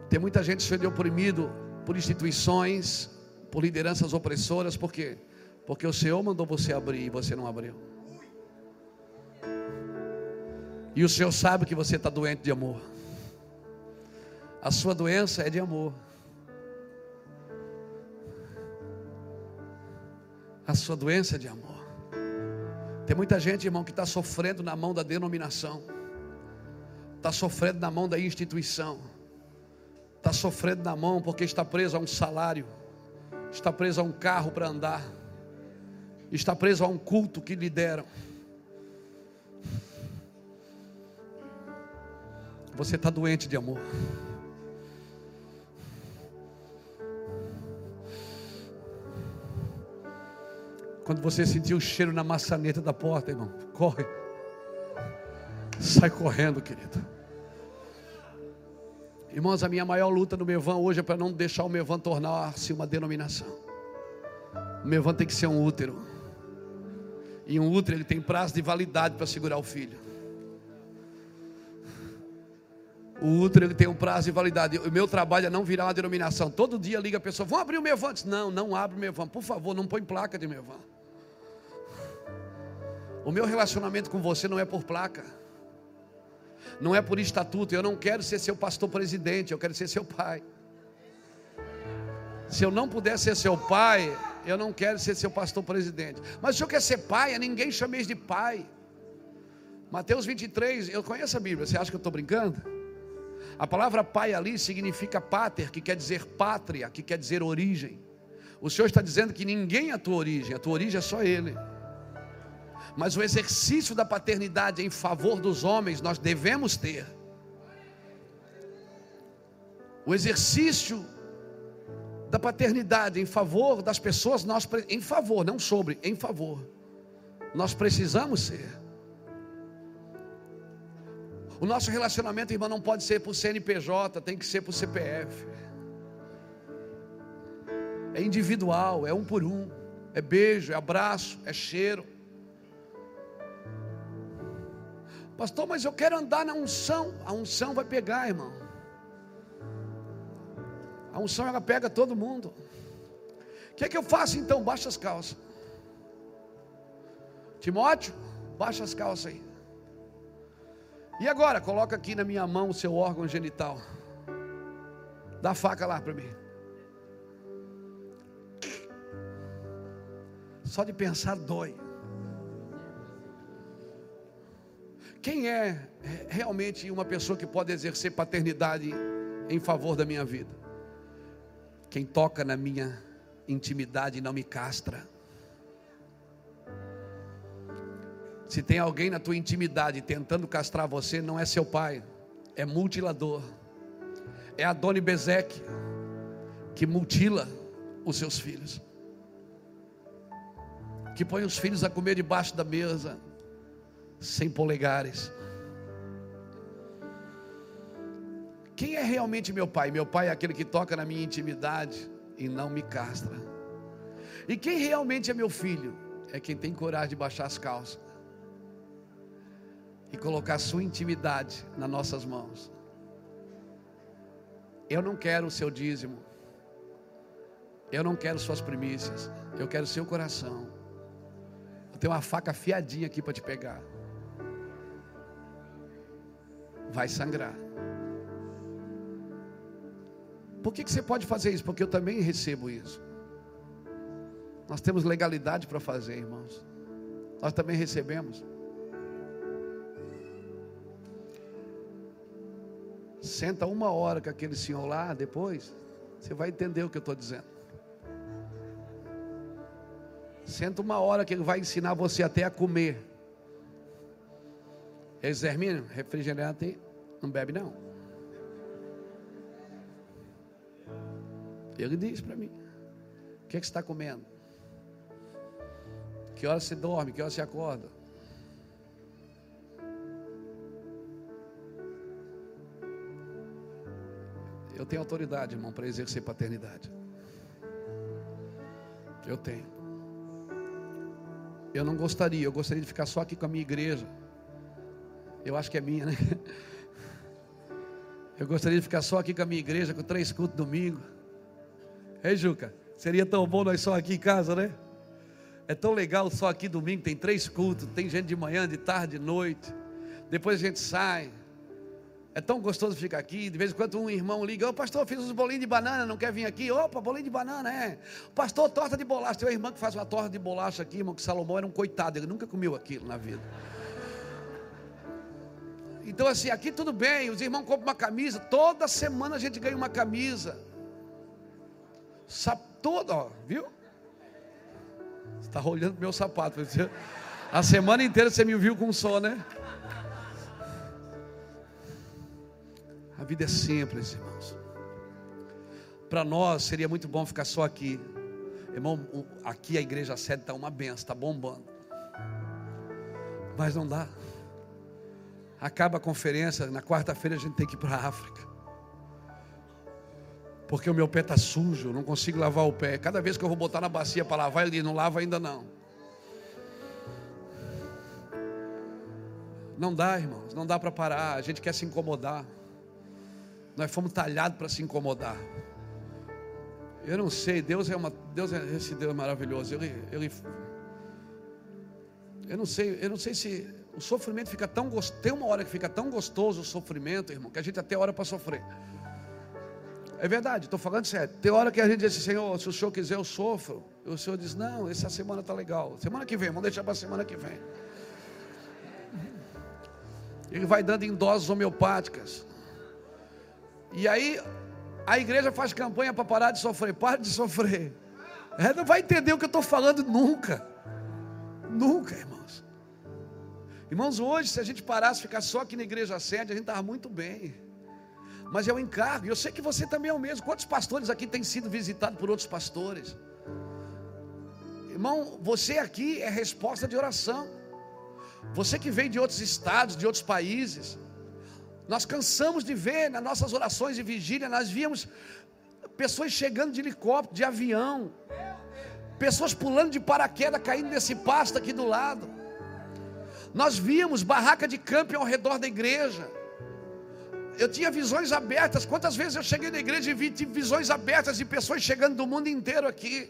Tem muita gente sendo oprimido por instituições, por lideranças opressoras, por quê? Porque o Senhor mandou você abrir e você não abriu. E o Senhor sabe que você está doente de amor. A sua doença é de amor. A sua doença é de amor. Tem muita gente, irmão, que está sofrendo na mão da denominação, está sofrendo na mão da instituição, está sofrendo na mão porque está preso a um salário está preso a um carro para andar, está preso a um culto que lhe deram. Você está doente de amor. Quando você sentir o cheiro na maçaneta da porta, irmão, corre. Sai correndo, querido. Irmãos, a minha maior luta no Mevan hoje é para não deixar o Mevan tornar-se uma denominação. O Mevan tem que ser um útero. E um útero ele tem prazo de validade para segurar o filho. O útero ele tem um prazo de validade. O meu trabalho é não virar uma denominação. Todo dia liga a pessoa, vamos abrir o Mevan? Não, não abre o Mevan. Por favor, não põe placa de Mevan. O meu relacionamento com você não é por placa. Não é por estatuto. Eu não quero ser seu pastor presidente, eu quero ser seu pai. Se eu não puder ser seu pai, eu não quero ser seu pastor presidente. Mas se eu quer ser pai, a ninguém chameis de pai. Mateus 23, eu conheço a Bíblia, você acha que eu estou brincando? A palavra pai ali significa pater, que quer dizer pátria, que quer dizer origem. O Senhor está dizendo que ninguém é a tua origem, a tua origem é só Ele. Mas o exercício da paternidade em favor dos homens nós devemos ter. O exercício da paternidade em favor das pessoas, nós em favor, não sobre, em favor. Nós precisamos ser. O nosso relacionamento, irmão, não pode ser por CNPJ, tem que ser por CPF. É individual, é um por um. É beijo, é abraço, é cheiro. Pastor, mas eu quero andar na unção. A unção vai pegar, irmão. A unção ela pega todo mundo. O que é que eu faço então? Baixa as calças. Timóteo, baixa as calças aí. E agora, coloca aqui na minha mão o seu órgão genital. Dá a faca lá para mim. Só de pensar dói. Quem é realmente uma pessoa que pode exercer paternidade em favor da minha vida? Quem toca na minha intimidade e não me castra. Se tem alguém na tua intimidade tentando castrar você, não é seu pai, é mutilador. É Adoni Bezeque que mutila os seus filhos. Que põe os filhos a comer debaixo da mesa, sem polegares. Quem é realmente meu pai? Meu pai é aquele que toca na minha intimidade e não me castra. E quem realmente é meu filho? É quem tem coragem de baixar as calças e colocar sua intimidade nas nossas mãos. Eu não quero o seu dízimo. Eu não quero suas primícias. Eu quero seu coração. Eu tenho uma faca afiadinha aqui para te pegar. Vai sangrar. Por que, que você pode fazer isso? Porque eu também recebo isso. Nós temos legalidade para fazer, irmãos. Nós também recebemos. Senta uma hora com aquele senhor lá, depois, você vai entender o que eu estou dizendo. Senta uma hora que ele vai ensinar você até a comer. Exermínio, refrigerante não bebe não. Ele diz para mim: O que, é que você está comendo? Que hora você dorme? Que hora você acorda? Eu tenho autoridade, irmão, para exercer paternidade. Eu tenho. Eu não gostaria, eu gostaria de ficar só aqui com a minha igreja. Eu acho que é minha, né? Eu gostaria de ficar só aqui com a minha igreja, com três cultos domingo. Ei, Juca, seria tão bom nós só aqui em casa, né? É tão legal só aqui domingo, tem três cultos, tem gente de manhã, de tarde, de noite. Depois a gente sai. É tão gostoso ficar aqui. De vez em quando um irmão liga: Ô pastor, fiz uns bolinhos de banana, não quer vir aqui? Opa, bolinho de banana, é. Pastor, torta de bolacha. Tem uma irmã que faz uma torta de bolacha aqui, irmão, que Salomão era um coitado, ele nunca comeu aquilo na vida. Então, assim, aqui tudo bem, os irmãos compram uma camisa, toda semana a gente ganha uma camisa. Sap, todo, ó, viu? Você está olhando meu sapato. A semana inteira você me viu com som, né? A vida é simples, irmãos. Para nós seria muito bom ficar só aqui. Irmão, aqui a igreja sede está uma benção, está bombando. Mas não dá. Acaba a conferência, na quarta-feira a gente tem que ir para a África. Porque o meu pé está sujo, eu não consigo lavar o pé. Cada vez que eu vou botar na bacia para lavar, ele não lava ainda não. Não dá, irmãos, não dá para parar. A gente quer se incomodar. Nós fomos talhados para se incomodar. Eu não sei, Deus é uma, Deus é esse Deus maravilhoso. Ele, ele, eu não sei, eu não sei se o sofrimento fica tão gostoso. Tem uma hora que fica tão gostoso o sofrimento, irmão, que a gente até hora para sofrer. É verdade, estou falando sério. Tem hora que a gente diz assim, Senhor, se o Senhor quiser, eu sofro. E o Senhor diz, não, essa semana está legal. Semana que vem, vamos deixar para semana que vem. Ele vai dando em doses homeopáticas. E aí, a igreja faz campanha para parar de sofrer. Para de sofrer. É, não vai entender o que eu estou falando nunca. Nunca, irmãos. Irmãos, hoje, se a gente parasse ficar só aqui na igreja sede, a gente estava muito bem. Mas é o encargo, eu sei que você também é o mesmo. Quantos pastores aqui têm sido visitados por outros pastores? Irmão, você aqui é resposta de oração. Você que veio de outros estados, de outros países. Nós cansamos de ver nas nossas orações de vigília, nós víamos pessoas chegando de helicóptero, de avião, pessoas pulando de paraquedas, caindo nesse pasto aqui do lado. Nós víamos barraca de camping ao redor da igreja. Eu tinha visões abertas. Quantas vezes eu cheguei na igreja e vi visões abertas de pessoas chegando do mundo inteiro aqui.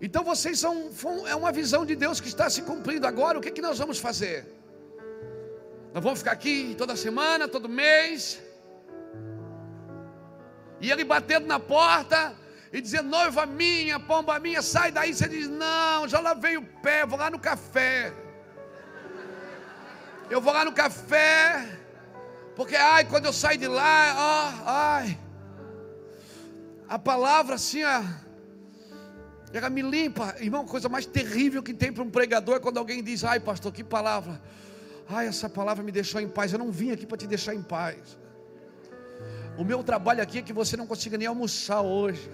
Então vocês são é uma visão de Deus que está se cumprindo agora. O que, que nós vamos fazer? Nós vamos ficar aqui toda semana, todo mês. E ele batendo na porta e dizendo: noiva minha, pomba minha, sai daí. Você diz: não, já lavei o pé, vou lá no café. Eu vou lá no café, porque ai, quando eu saio de lá, ó, ai, a palavra assim, ó, ela me limpa. Irmão, a coisa mais terrível que tem para um pregador é quando alguém diz: ai, pastor, que palavra. Ai, essa palavra me deixou em paz. Eu não vim aqui para te deixar em paz. O meu trabalho aqui é que você não consiga nem almoçar hoje.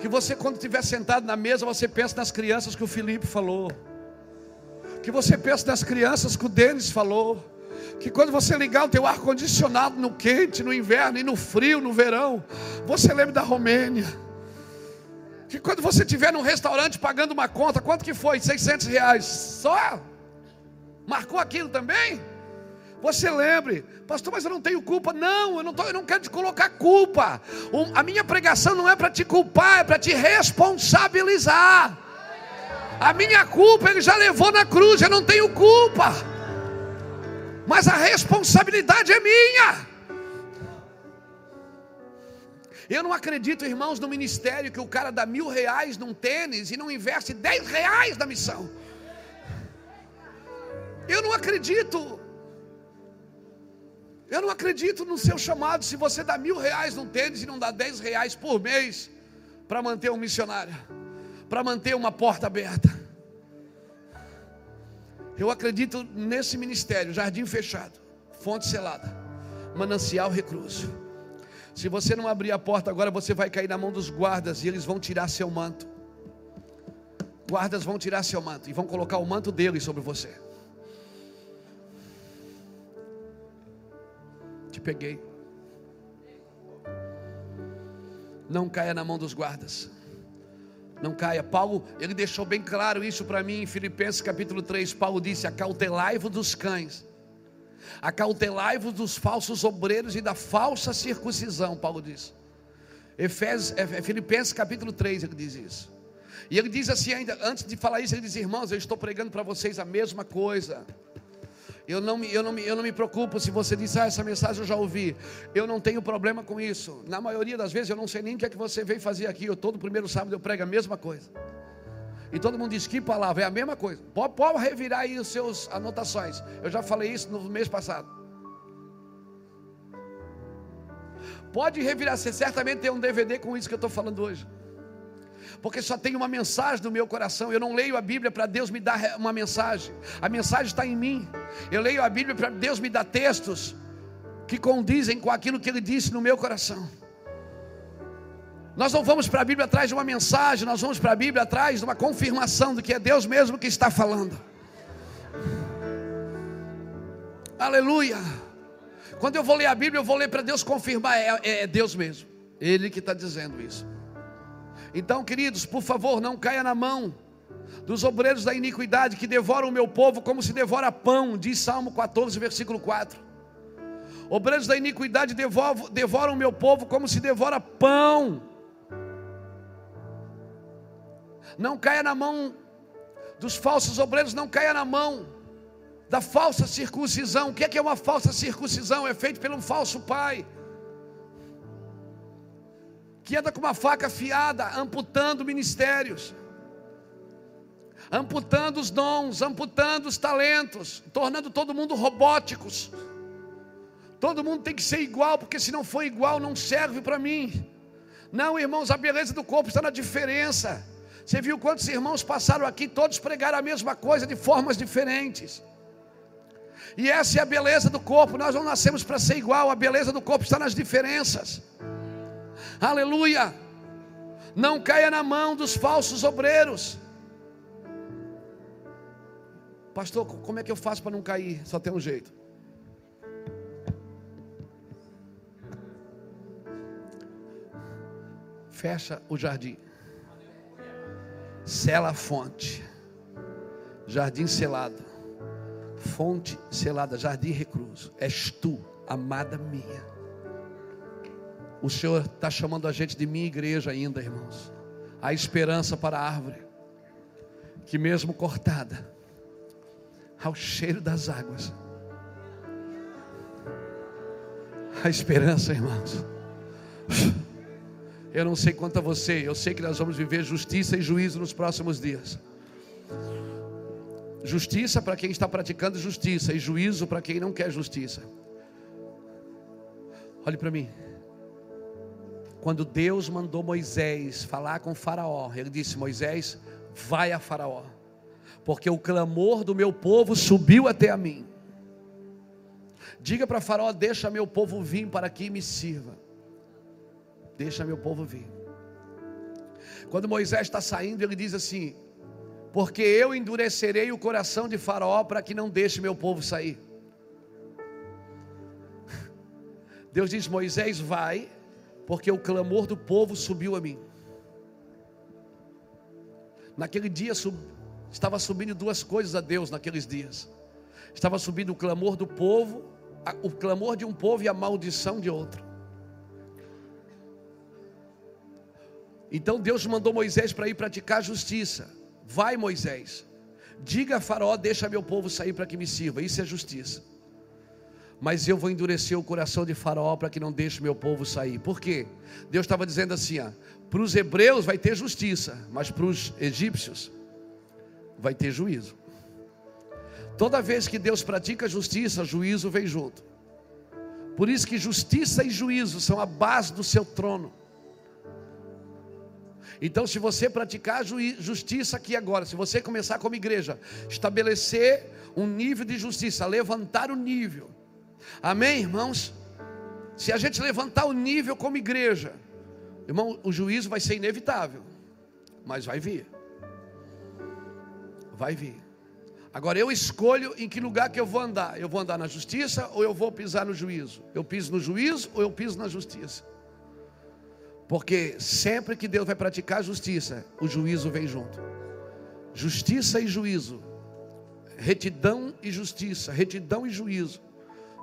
Que você, quando estiver sentado na mesa, você pense nas crianças que o Felipe falou. Que você pense nas crianças que o Denis falou. Que quando você ligar o teu ar-condicionado no quente, no inverno e no frio, no verão, você lembre da Romênia. Que quando você estiver num restaurante pagando uma conta, quanto que foi? 600 reais. Só? Marcou aquilo também? Você lembre, pastor, mas eu não tenho culpa. Não, eu não, tô, eu não quero te colocar culpa. a minha pregação não é para te culpar, é para te responsabilizar. A minha culpa ele já levou na cruz, eu não tenho culpa. Mas a responsabilidade é minha. Eu não acredito, irmãos, no ministério que o cara dá mil reais num tênis e não investe dez reais na missão. Eu não acredito. Eu não acredito no seu chamado se você dá mil reais num tênis e não dá dez reais por mês para manter um missionário para manter uma porta aberta. Eu acredito nesse ministério, jardim fechado, fonte selada, manancial recluso. Se você não abrir a porta agora, você vai cair na mão dos guardas e eles vão tirar seu manto. Guardas vão tirar seu manto e vão colocar o manto deles sobre você. Te peguei. Não caia na mão dos guardas. Não caia. Paulo, ele deixou bem claro isso para mim em Filipenses capítulo 3. Paulo disse: Acautelai-vos dos cães, acautelai-vos dos falsos obreiros e da falsa circuncisão. Paulo disse. Efésios, é, é Filipenses capítulo 3, ele diz isso. E ele diz assim ainda, antes de falar isso, ele diz: Irmãos, eu estou pregando para vocês a mesma coisa. Eu não, me, eu, não me, eu não me preocupo se você diz, ah, essa mensagem eu já ouvi. Eu não tenho problema com isso. Na maioria das vezes eu não sei nem o que é que você veio fazer aqui. Eu todo primeiro sábado eu prego a mesma coisa. E todo mundo diz que palavra, é a mesma coisa. Pode, pode revirar aí os seus anotações. Eu já falei isso no mês passado. Pode revirar, você certamente tem um DVD com isso que eu estou falando hoje porque só tem uma mensagem no meu coração. Eu não leio a Bíblia para Deus me dar uma mensagem, a mensagem está em mim. Eu leio a Bíblia para Deus me dar textos que condizem com aquilo que Ele disse no meu coração. Nós não vamos para a Bíblia atrás de uma mensagem, nós vamos para a Bíblia atrás de uma confirmação de que é Deus mesmo que está falando. Aleluia. Quando eu vou ler a Bíblia, eu vou ler para Deus confirmar, é, é, é Deus mesmo. Ele que está dizendo isso. Então, queridos, por favor, não caia na mão dos obreiros da iniquidade que devoram o meu povo como se devora pão, diz Salmo 14, versículo 4. Obreiros da iniquidade devoram, devoram o meu povo como se devora pão. Não caia na mão dos falsos obreiros, não caia na mão da falsa circuncisão. O que é, que é uma falsa circuncisão? É feito pelo um falso pai que anda com uma faca afiada, amputando ministérios, amputando os dons, amputando os talentos, tornando todo mundo robóticos. Todo mundo tem que ser igual, porque se não for igual, não serve para mim. Não, irmãos, a beleza do corpo está na diferença. Você viu quantos irmãos passaram aqui, todos pregaram a mesma coisa de formas diferentes. E essa é a beleza do corpo. Nós não nascemos para ser igual, a beleza do corpo está nas diferenças. Aleluia! Não caia na mão dos falsos obreiros. Pastor, como é que eu faço para não cair? Só tem um jeito. Fecha o jardim. Sela a fonte. Jardim selado. Fonte selada, jardim recluso. És tu, amada minha. O Senhor está chamando a gente de minha igreja ainda, irmãos. Há esperança para a árvore, que mesmo cortada, ao cheiro das águas, a esperança, irmãos. Eu não sei quanto a você, eu sei que nós vamos viver justiça e juízo nos próximos dias. Justiça para quem está praticando justiça e juízo para quem não quer justiça. Olhe para mim. Quando Deus mandou Moisés falar com Faraó, ele disse: Moisés, vai a Faraó, porque o clamor do meu povo subiu até a mim. Diga para Faraó: deixa meu povo vir para que me sirva. Deixa meu povo vir. Quando Moisés está saindo, ele diz assim: porque eu endurecerei o coração de Faraó para que não deixe meu povo sair. Deus diz: Moisés, vai, porque o clamor do povo subiu a mim. Naquele dia sub, estava subindo duas coisas a Deus naqueles dias. Estava subindo o clamor do povo, o clamor de um povo e a maldição de outro. Então Deus mandou Moisés para ir praticar justiça. Vai, Moisés, diga a Faraó: deixa meu povo sair para que me sirva. Isso é justiça mas eu vou endurecer o coração de Faraó para que não deixe meu povo sair. Por quê? Deus estava dizendo assim: para os hebreus vai ter justiça, mas para os egípcios vai ter juízo. Toda vez que Deus pratica justiça, juízo vem junto. Por isso que justiça e juízo são a base do seu trono. Então, se você praticar justiça aqui agora, se você começar como igreja, estabelecer um nível de justiça, levantar o nível, Amém, irmãos? Se a gente levantar o nível como igreja, irmão, o juízo vai ser inevitável, mas vai vir. Vai vir. Agora eu escolho em que lugar que eu vou andar. Eu vou andar na justiça ou eu vou pisar no juízo? Eu piso no juízo ou eu piso na justiça? Porque sempre que Deus vai praticar justiça, o juízo vem junto. Justiça e juízo. Retidão e justiça, retidão e juízo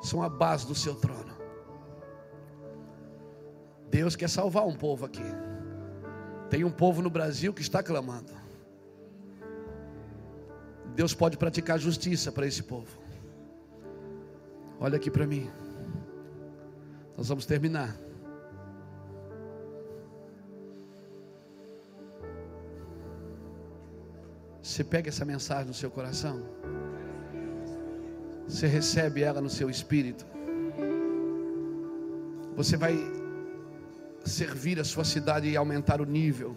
são a base do seu trono. Deus quer salvar um povo aqui. Tem um povo no Brasil que está clamando. Deus pode praticar justiça para esse povo. Olha aqui para mim. Nós vamos terminar. Você pega essa mensagem no seu coração. Você recebe ela no seu espírito. Você vai servir a sua cidade e aumentar o nível.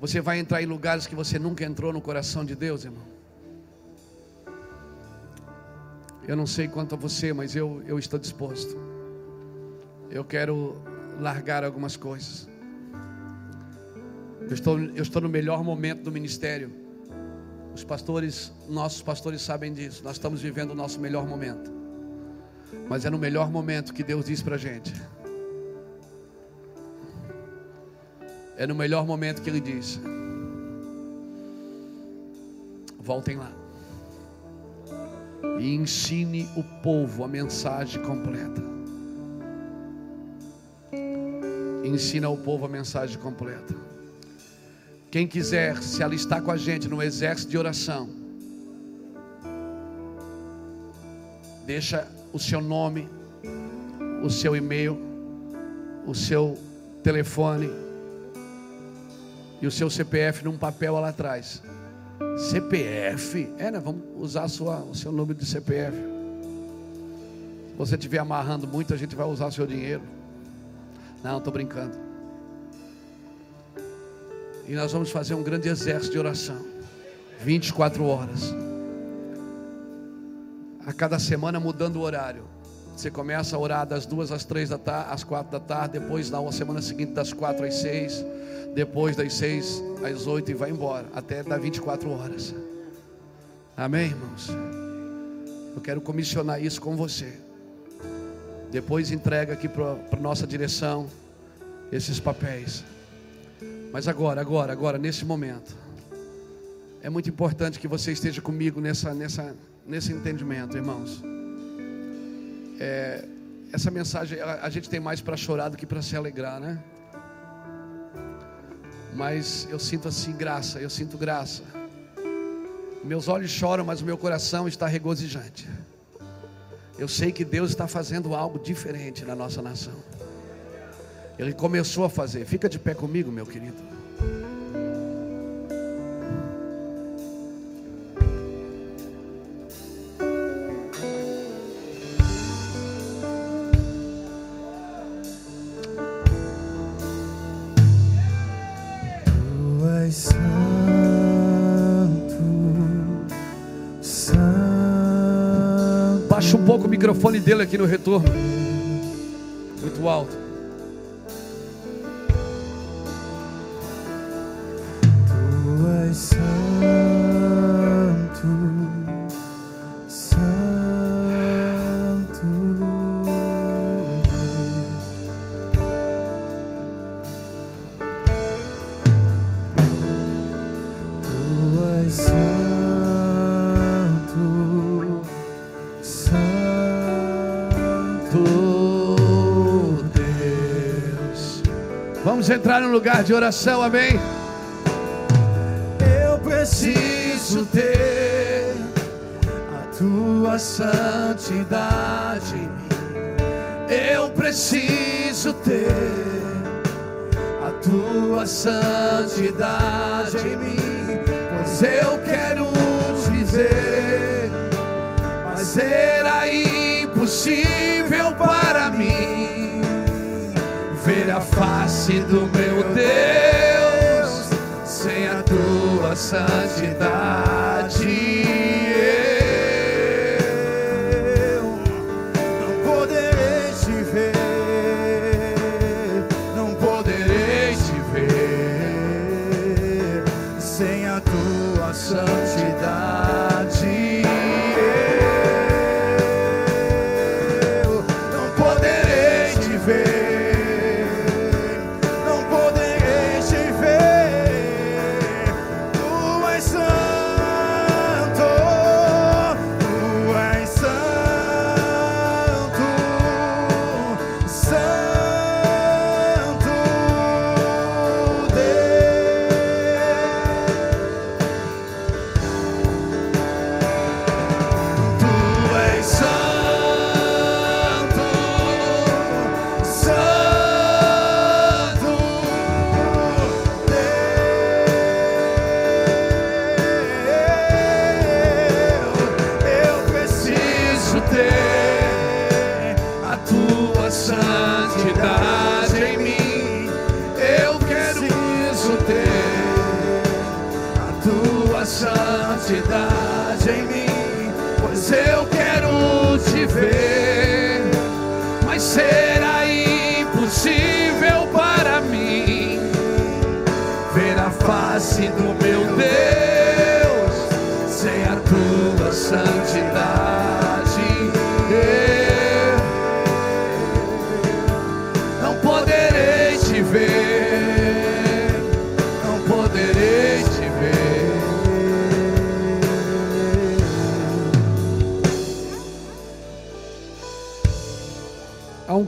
Você vai entrar em lugares que você nunca entrou no coração de Deus, irmão. Eu não sei quanto a você, mas eu, eu estou disposto. Eu quero largar algumas coisas. Eu estou, eu estou no melhor momento do ministério. Os pastores, nossos pastores sabem disso. Nós estamos vivendo o nosso melhor momento. Mas é no melhor momento que Deus diz para gente. É no melhor momento que Ele diz: Voltem lá e ensine o povo a mensagem completa. Ensina ao povo a mensagem completa. Quem quiser se alistar com a gente no exército de oração, deixa o seu nome, o seu e-mail, o seu telefone e o seu CPF num papel lá atrás. CPF? É, né? Vamos usar sua, o seu número de CPF. Se você estiver amarrando muito, a gente vai usar o seu dinheiro. Não, estou brincando. E nós vamos fazer um grande exército de oração. 24 horas. A cada semana mudando o horário. Você começa a orar das duas às três da tarde, às quatro da tarde, depois na semana seguinte das quatro às seis, depois das seis às oito e vai embora, até dar 24 horas. Amém, irmãos? Eu quero comissionar isso com você. Depois entrega aqui para nossa direção esses papéis. Mas agora, agora, agora, nesse momento, é muito importante que você esteja comigo nessa, nessa, nesse entendimento, irmãos. É, essa mensagem, a, a gente tem mais para chorar do que para se alegrar, né? Mas eu sinto assim graça, eu sinto graça. Meus olhos choram, mas o meu coração está regozijante. Eu sei que Deus está fazendo algo diferente na nossa nação. Ele começou a fazer. Fica de pé comigo, meu querido. Tu és santo, santo. Baixa um pouco o microfone dele aqui no retorno. Muito alto. Entrar num lugar de oração, amém? Eu preciso ter a tua santidade em mim. Eu preciso ter a tua santidade em mim, pois eu quero face do meu Deus sem a tua santidade.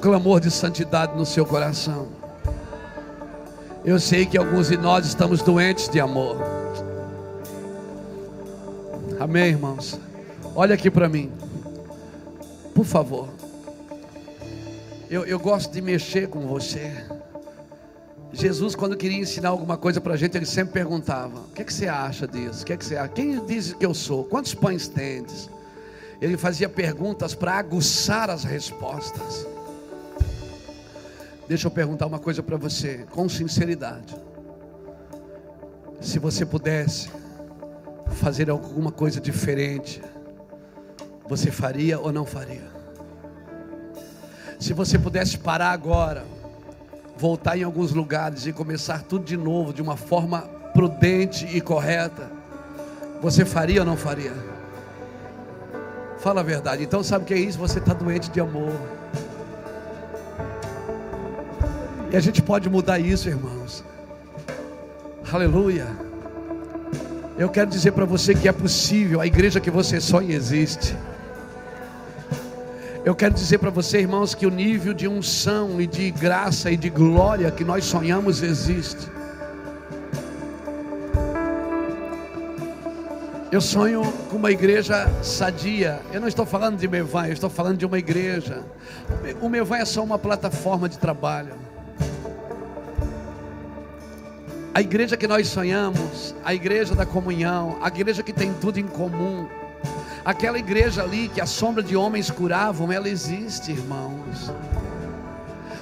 Clamor de santidade no seu coração. Eu sei que alguns de nós estamos doentes de amor. Amém, irmãos? Olha aqui para mim, por favor. Eu, eu gosto de mexer com você. Jesus, quando queria ensinar alguma coisa para a gente, ele sempre perguntava: O que, é que você acha disso? O que, é que você acha? Quem diz que eu sou? Quantos pães tendes? Ele fazia perguntas para aguçar as respostas. Deixa eu perguntar uma coisa para você, com sinceridade. Se você pudesse fazer alguma coisa diferente, você faria ou não faria? Se você pudesse parar agora, voltar em alguns lugares e começar tudo de novo, de uma forma prudente e correta, você faria ou não faria? Fala a verdade. Então, sabe o que é isso? Você está doente de amor. E a gente pode mudar isso, irmãos. Aleluia. Eu quero dizer para você que é possível, a igreja que você sonha existe. Eu quero dizer para você, irmãos, que o nível de unção e de graça e de glória que nós sonhamos existe. Eu sonho com uma igreja sadia. Eu não estou falando de Mevan, eu estou falando de uma igreja. O Mevan é só uma plataforma de trabalho. A igreja que nós sonhamos, a igreja da comunhão, a igreja que tem tudo em comum, Aquela igreja ali que a sombra de homens curavam, ela existe, irmãos.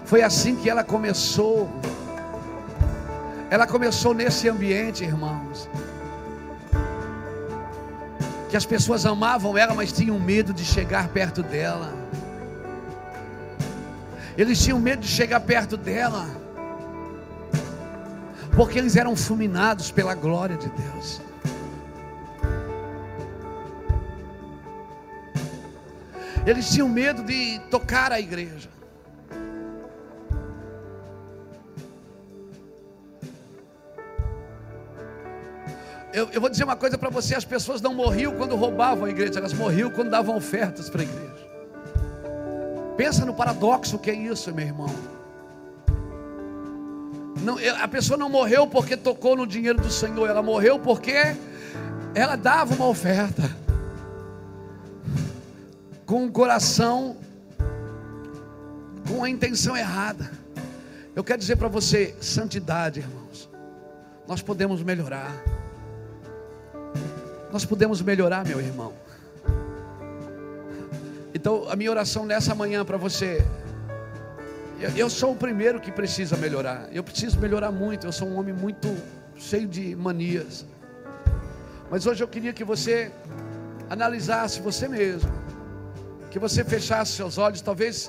Foi assim que ela começou. Ela começou nesse ambiente, irmãos. Que as pessoas amavam ela, mas tinham medo de chegar perto dela. Eles tinham medo de chegar perto dela. Porque eles eram fulminados pela glória de Deus. Eles tinham medo de tocar a igreja. Eu, eu, vou dizer uma coisa para você: as pessoas não morriam quando roubavam a igreja, elas morriam quando davam ofertas para a igreja. Pensa no paradoxo que é isso, meu irmão. Não, a pessoa não morreu porque tocou no dinheiro do Senhor, ela morreu porque ela dava uma oferta com o coração, com a intenção errada. Eu quero dizer para você, santidade, irmãos. Nós podemos melhorar. Nós podemos melhorar, meu irmão. Então, a minha oração nessa manhã para você. Eu sou o primeiro que precisa melhorar. Eu preciso melhorar muito. Eu sou um homem muito cheio de manias. Mas hoje eu queria que você analisasse você mesmo que você fechasse seus olhos, talvez.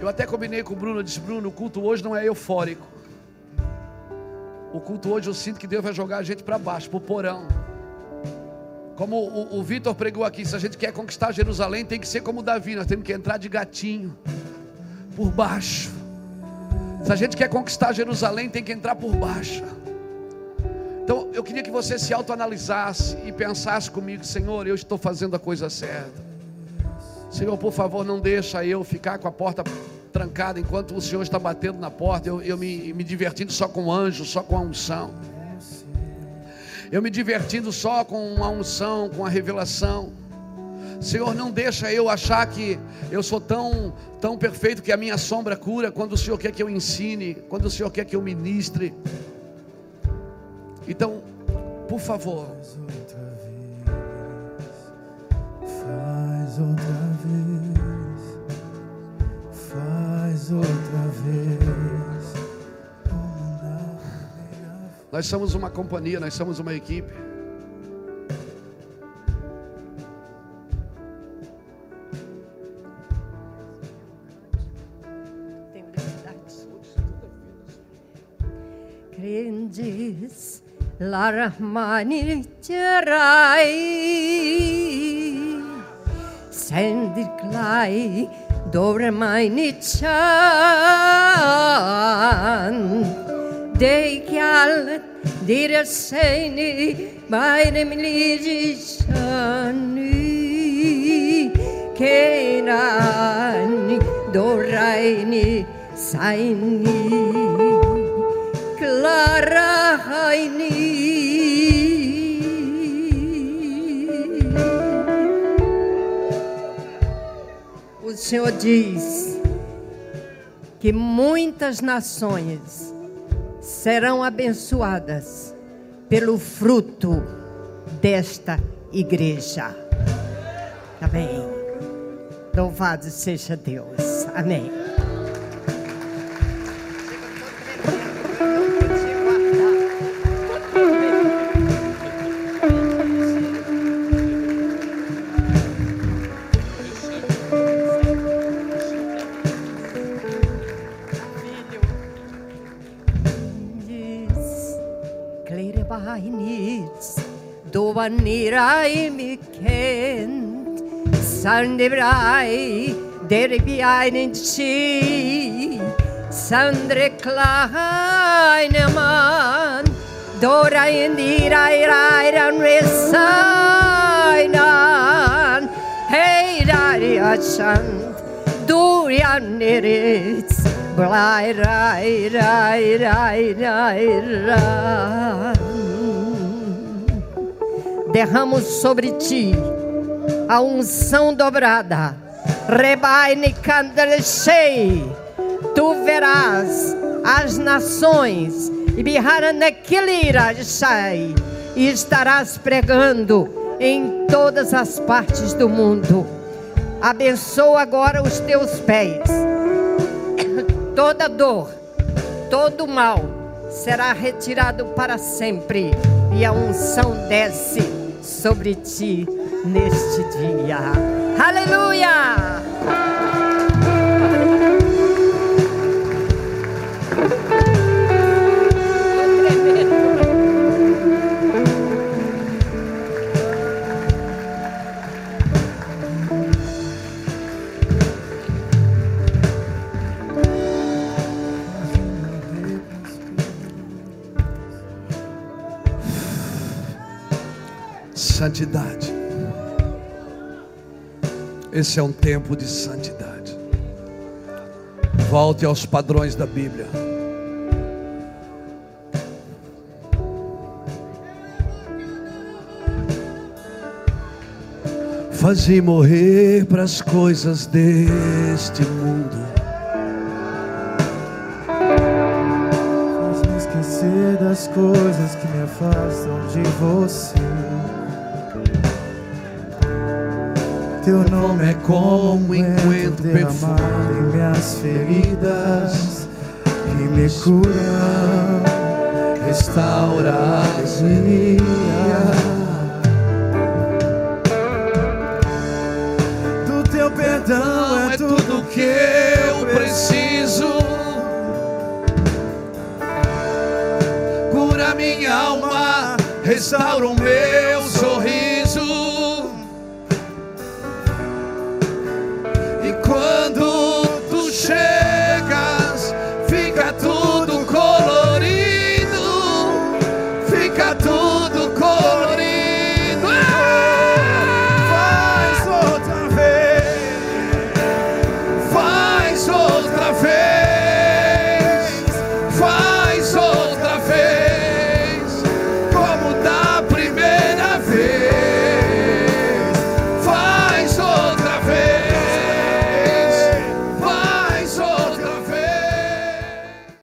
Eu até combinei com o Bruno, eu disse: Bruno, o culto hoje não é eufórico. O culto hoje eu sinto que Deus vai jogar a gente para baixo, para o porão. Como o, o Vitor pregou aqui, se a gente quer conquistar Jerusalém, tem que ser como Davi, nós temos que entrar de gatinho, por baixo. Se a gente quer conquistar Jerusalém, tem que entrar por baixo. Então eu queria que você se autoanalisasse e pensasse comigo, Senhor, eu estou fazendo a coisa certa. Senhor, por favor, não deixa eu ficar com a porta trancada enquanto o Senhor está batendo na porta, eu, eu me, me divertindo só com o anjo, só com a unção. Eu me divertindo só com a unção, com a revelação. Senhor, não deixa eu achar que eu sou tão, tão perfeito que a minha sombra cura quando o Senhor quer que eu ensine, quando o Senhor quer que eu ministre. Então, por favor, faz outra outra vez. Nós somos uma companhia, nós somos uma equipe. Birincis la Rahmani Cerai Sendir klai dobre majni çan Deykal dire seni bayram lici şani Kenani dorayni sayni. Clara Raini O Senhor diz que muitas nações serão abençoadas pelo fruto desta igreja. Amém. Louvado seja Deus. Amém. daimi kent. Sen de birai der bi einen chi Sandre kleine Mann Dora in die Rei Rei Ran Hey Dari Achant Durian Niritz Blai Rai Rai Rai Rai Rai Derramo sobre ti a unção dobrada. Rebaine. Tu verás as nações e biharanekilira sai e estarás pregando em todas as partes do mundo. Abençoa agora os teus pés. Toda dor, todo mal será retirado para sempre e a unção desce sobre ti neste dia. Aleluia! Santidade. Esse é um tempo de santidade. Volte aos padrões da Bíblia. Faze morrer para as coisas deste mundo. Faz-me esquecer das coisas que me afastam de você. Teu nome é como um encontro derramado em minhas feridas que me curam, restaura a alegria. Do teu perdão é tudo que eu preciso. Cura minha alma, restaura o meu